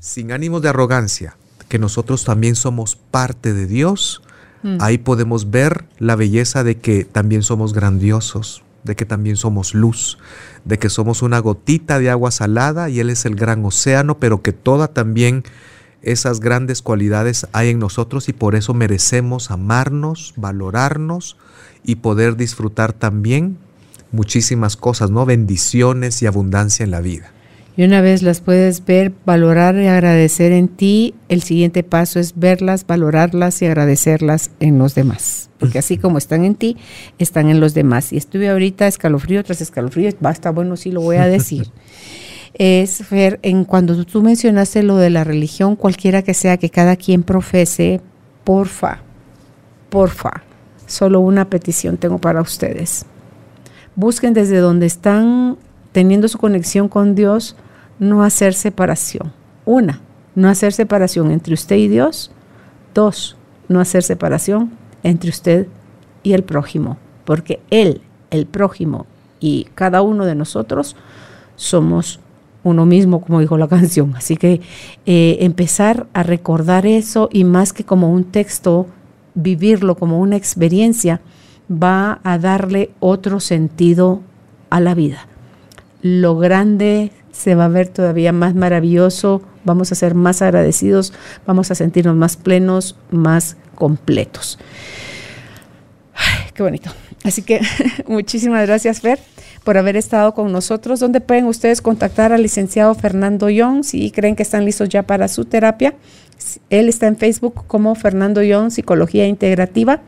sin ánimo de arrogancia, que nosotros también somos parte de Dios, mm. ahí podemos ver la belleza de que también somos grandiosos, de que también somos luz, de que somos una gotita de agua salada y Él es el gran océano, pero que toda también esas grandes cualidades hay en nosotros y por eso merecemos amarnos, valorarnos y poder disfrutar también muchísimas cosas, ¿no? Bendiciones y abundancia en la vida y una vez las puedes ver, valorar y agradecer en ti, el siguiente paso es verlas, valorarlas y agradecerlas en los demás. Porque así como están en ti, están en los demás. Y estuve ahorita escalofrío tras escalofrío, basta, bueno, sí lo voy a decir. es ver, en cuando tú mencionaste lo de la religión, cualquiera que sea que cada quien profese, porfa, porfa, solo una petición tengo para ustedes. Busquen desde donde están teniendo su conexión con Dios, no hacer separación. Una, no hacer separación entre usted y Dios. Dos, no hacer separación entre usted y el prójimo, porque Él, el prójimo y cada uno de nosotros somos uno mismo, como dijo la canción. Así que eh, empezar a recordar eso y más que como un texto, vivirlo como una experiencia, va a darle otro sentido a la vida. Lo grande se va a ver todavía más maravilloso, vamos a ser más agradecidos, vamos a sentirnos más plenos, más completos. qué bonito. Así que muchísimas gracias, Fer, por haber estado con nosotros. ¿Dónde pueden ustedes contactar al licenciado Fernando Young si creen que están listos ya para su terapia? Él está en Facebook como Fernando Young, Psicología Integrativa.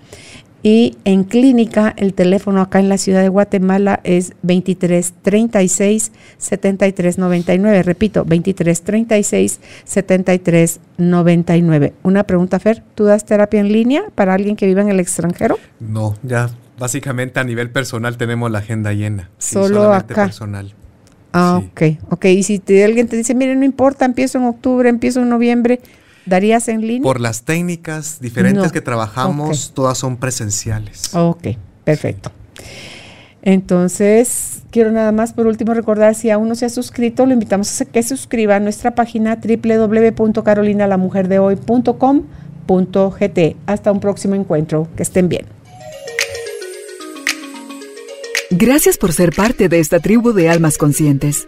Y en clínica, el teléfono acá en la ciudad de Guatemala es 23 36 73 99. Repito, 23 36 73 99. Una pregunta, Fer, ¿tú das terapia en línea para alguien que vive en el extranjero? No, ya básicamente a nivel personal tenemos la agenda llena. Solo acá. personal. Ah, ok, ok. Y si alguien te dice, mire, no importa, empiezo en octubre, empiezo en noviembre, ¿Darías en línea? Por las técnicas diferentes que trabajamos, todas son presenciales. Ok, perfecto. Entonces, quiero nada más por último recordar, si aún no se ha suscrito, lo invitamos a que suscriba a nuestra página www.carolinalamujerdehoy.com.gt. Hasta un próximo encuentro. Que estén bien. Gracias por ser parte de esta tribu de almas conscientes.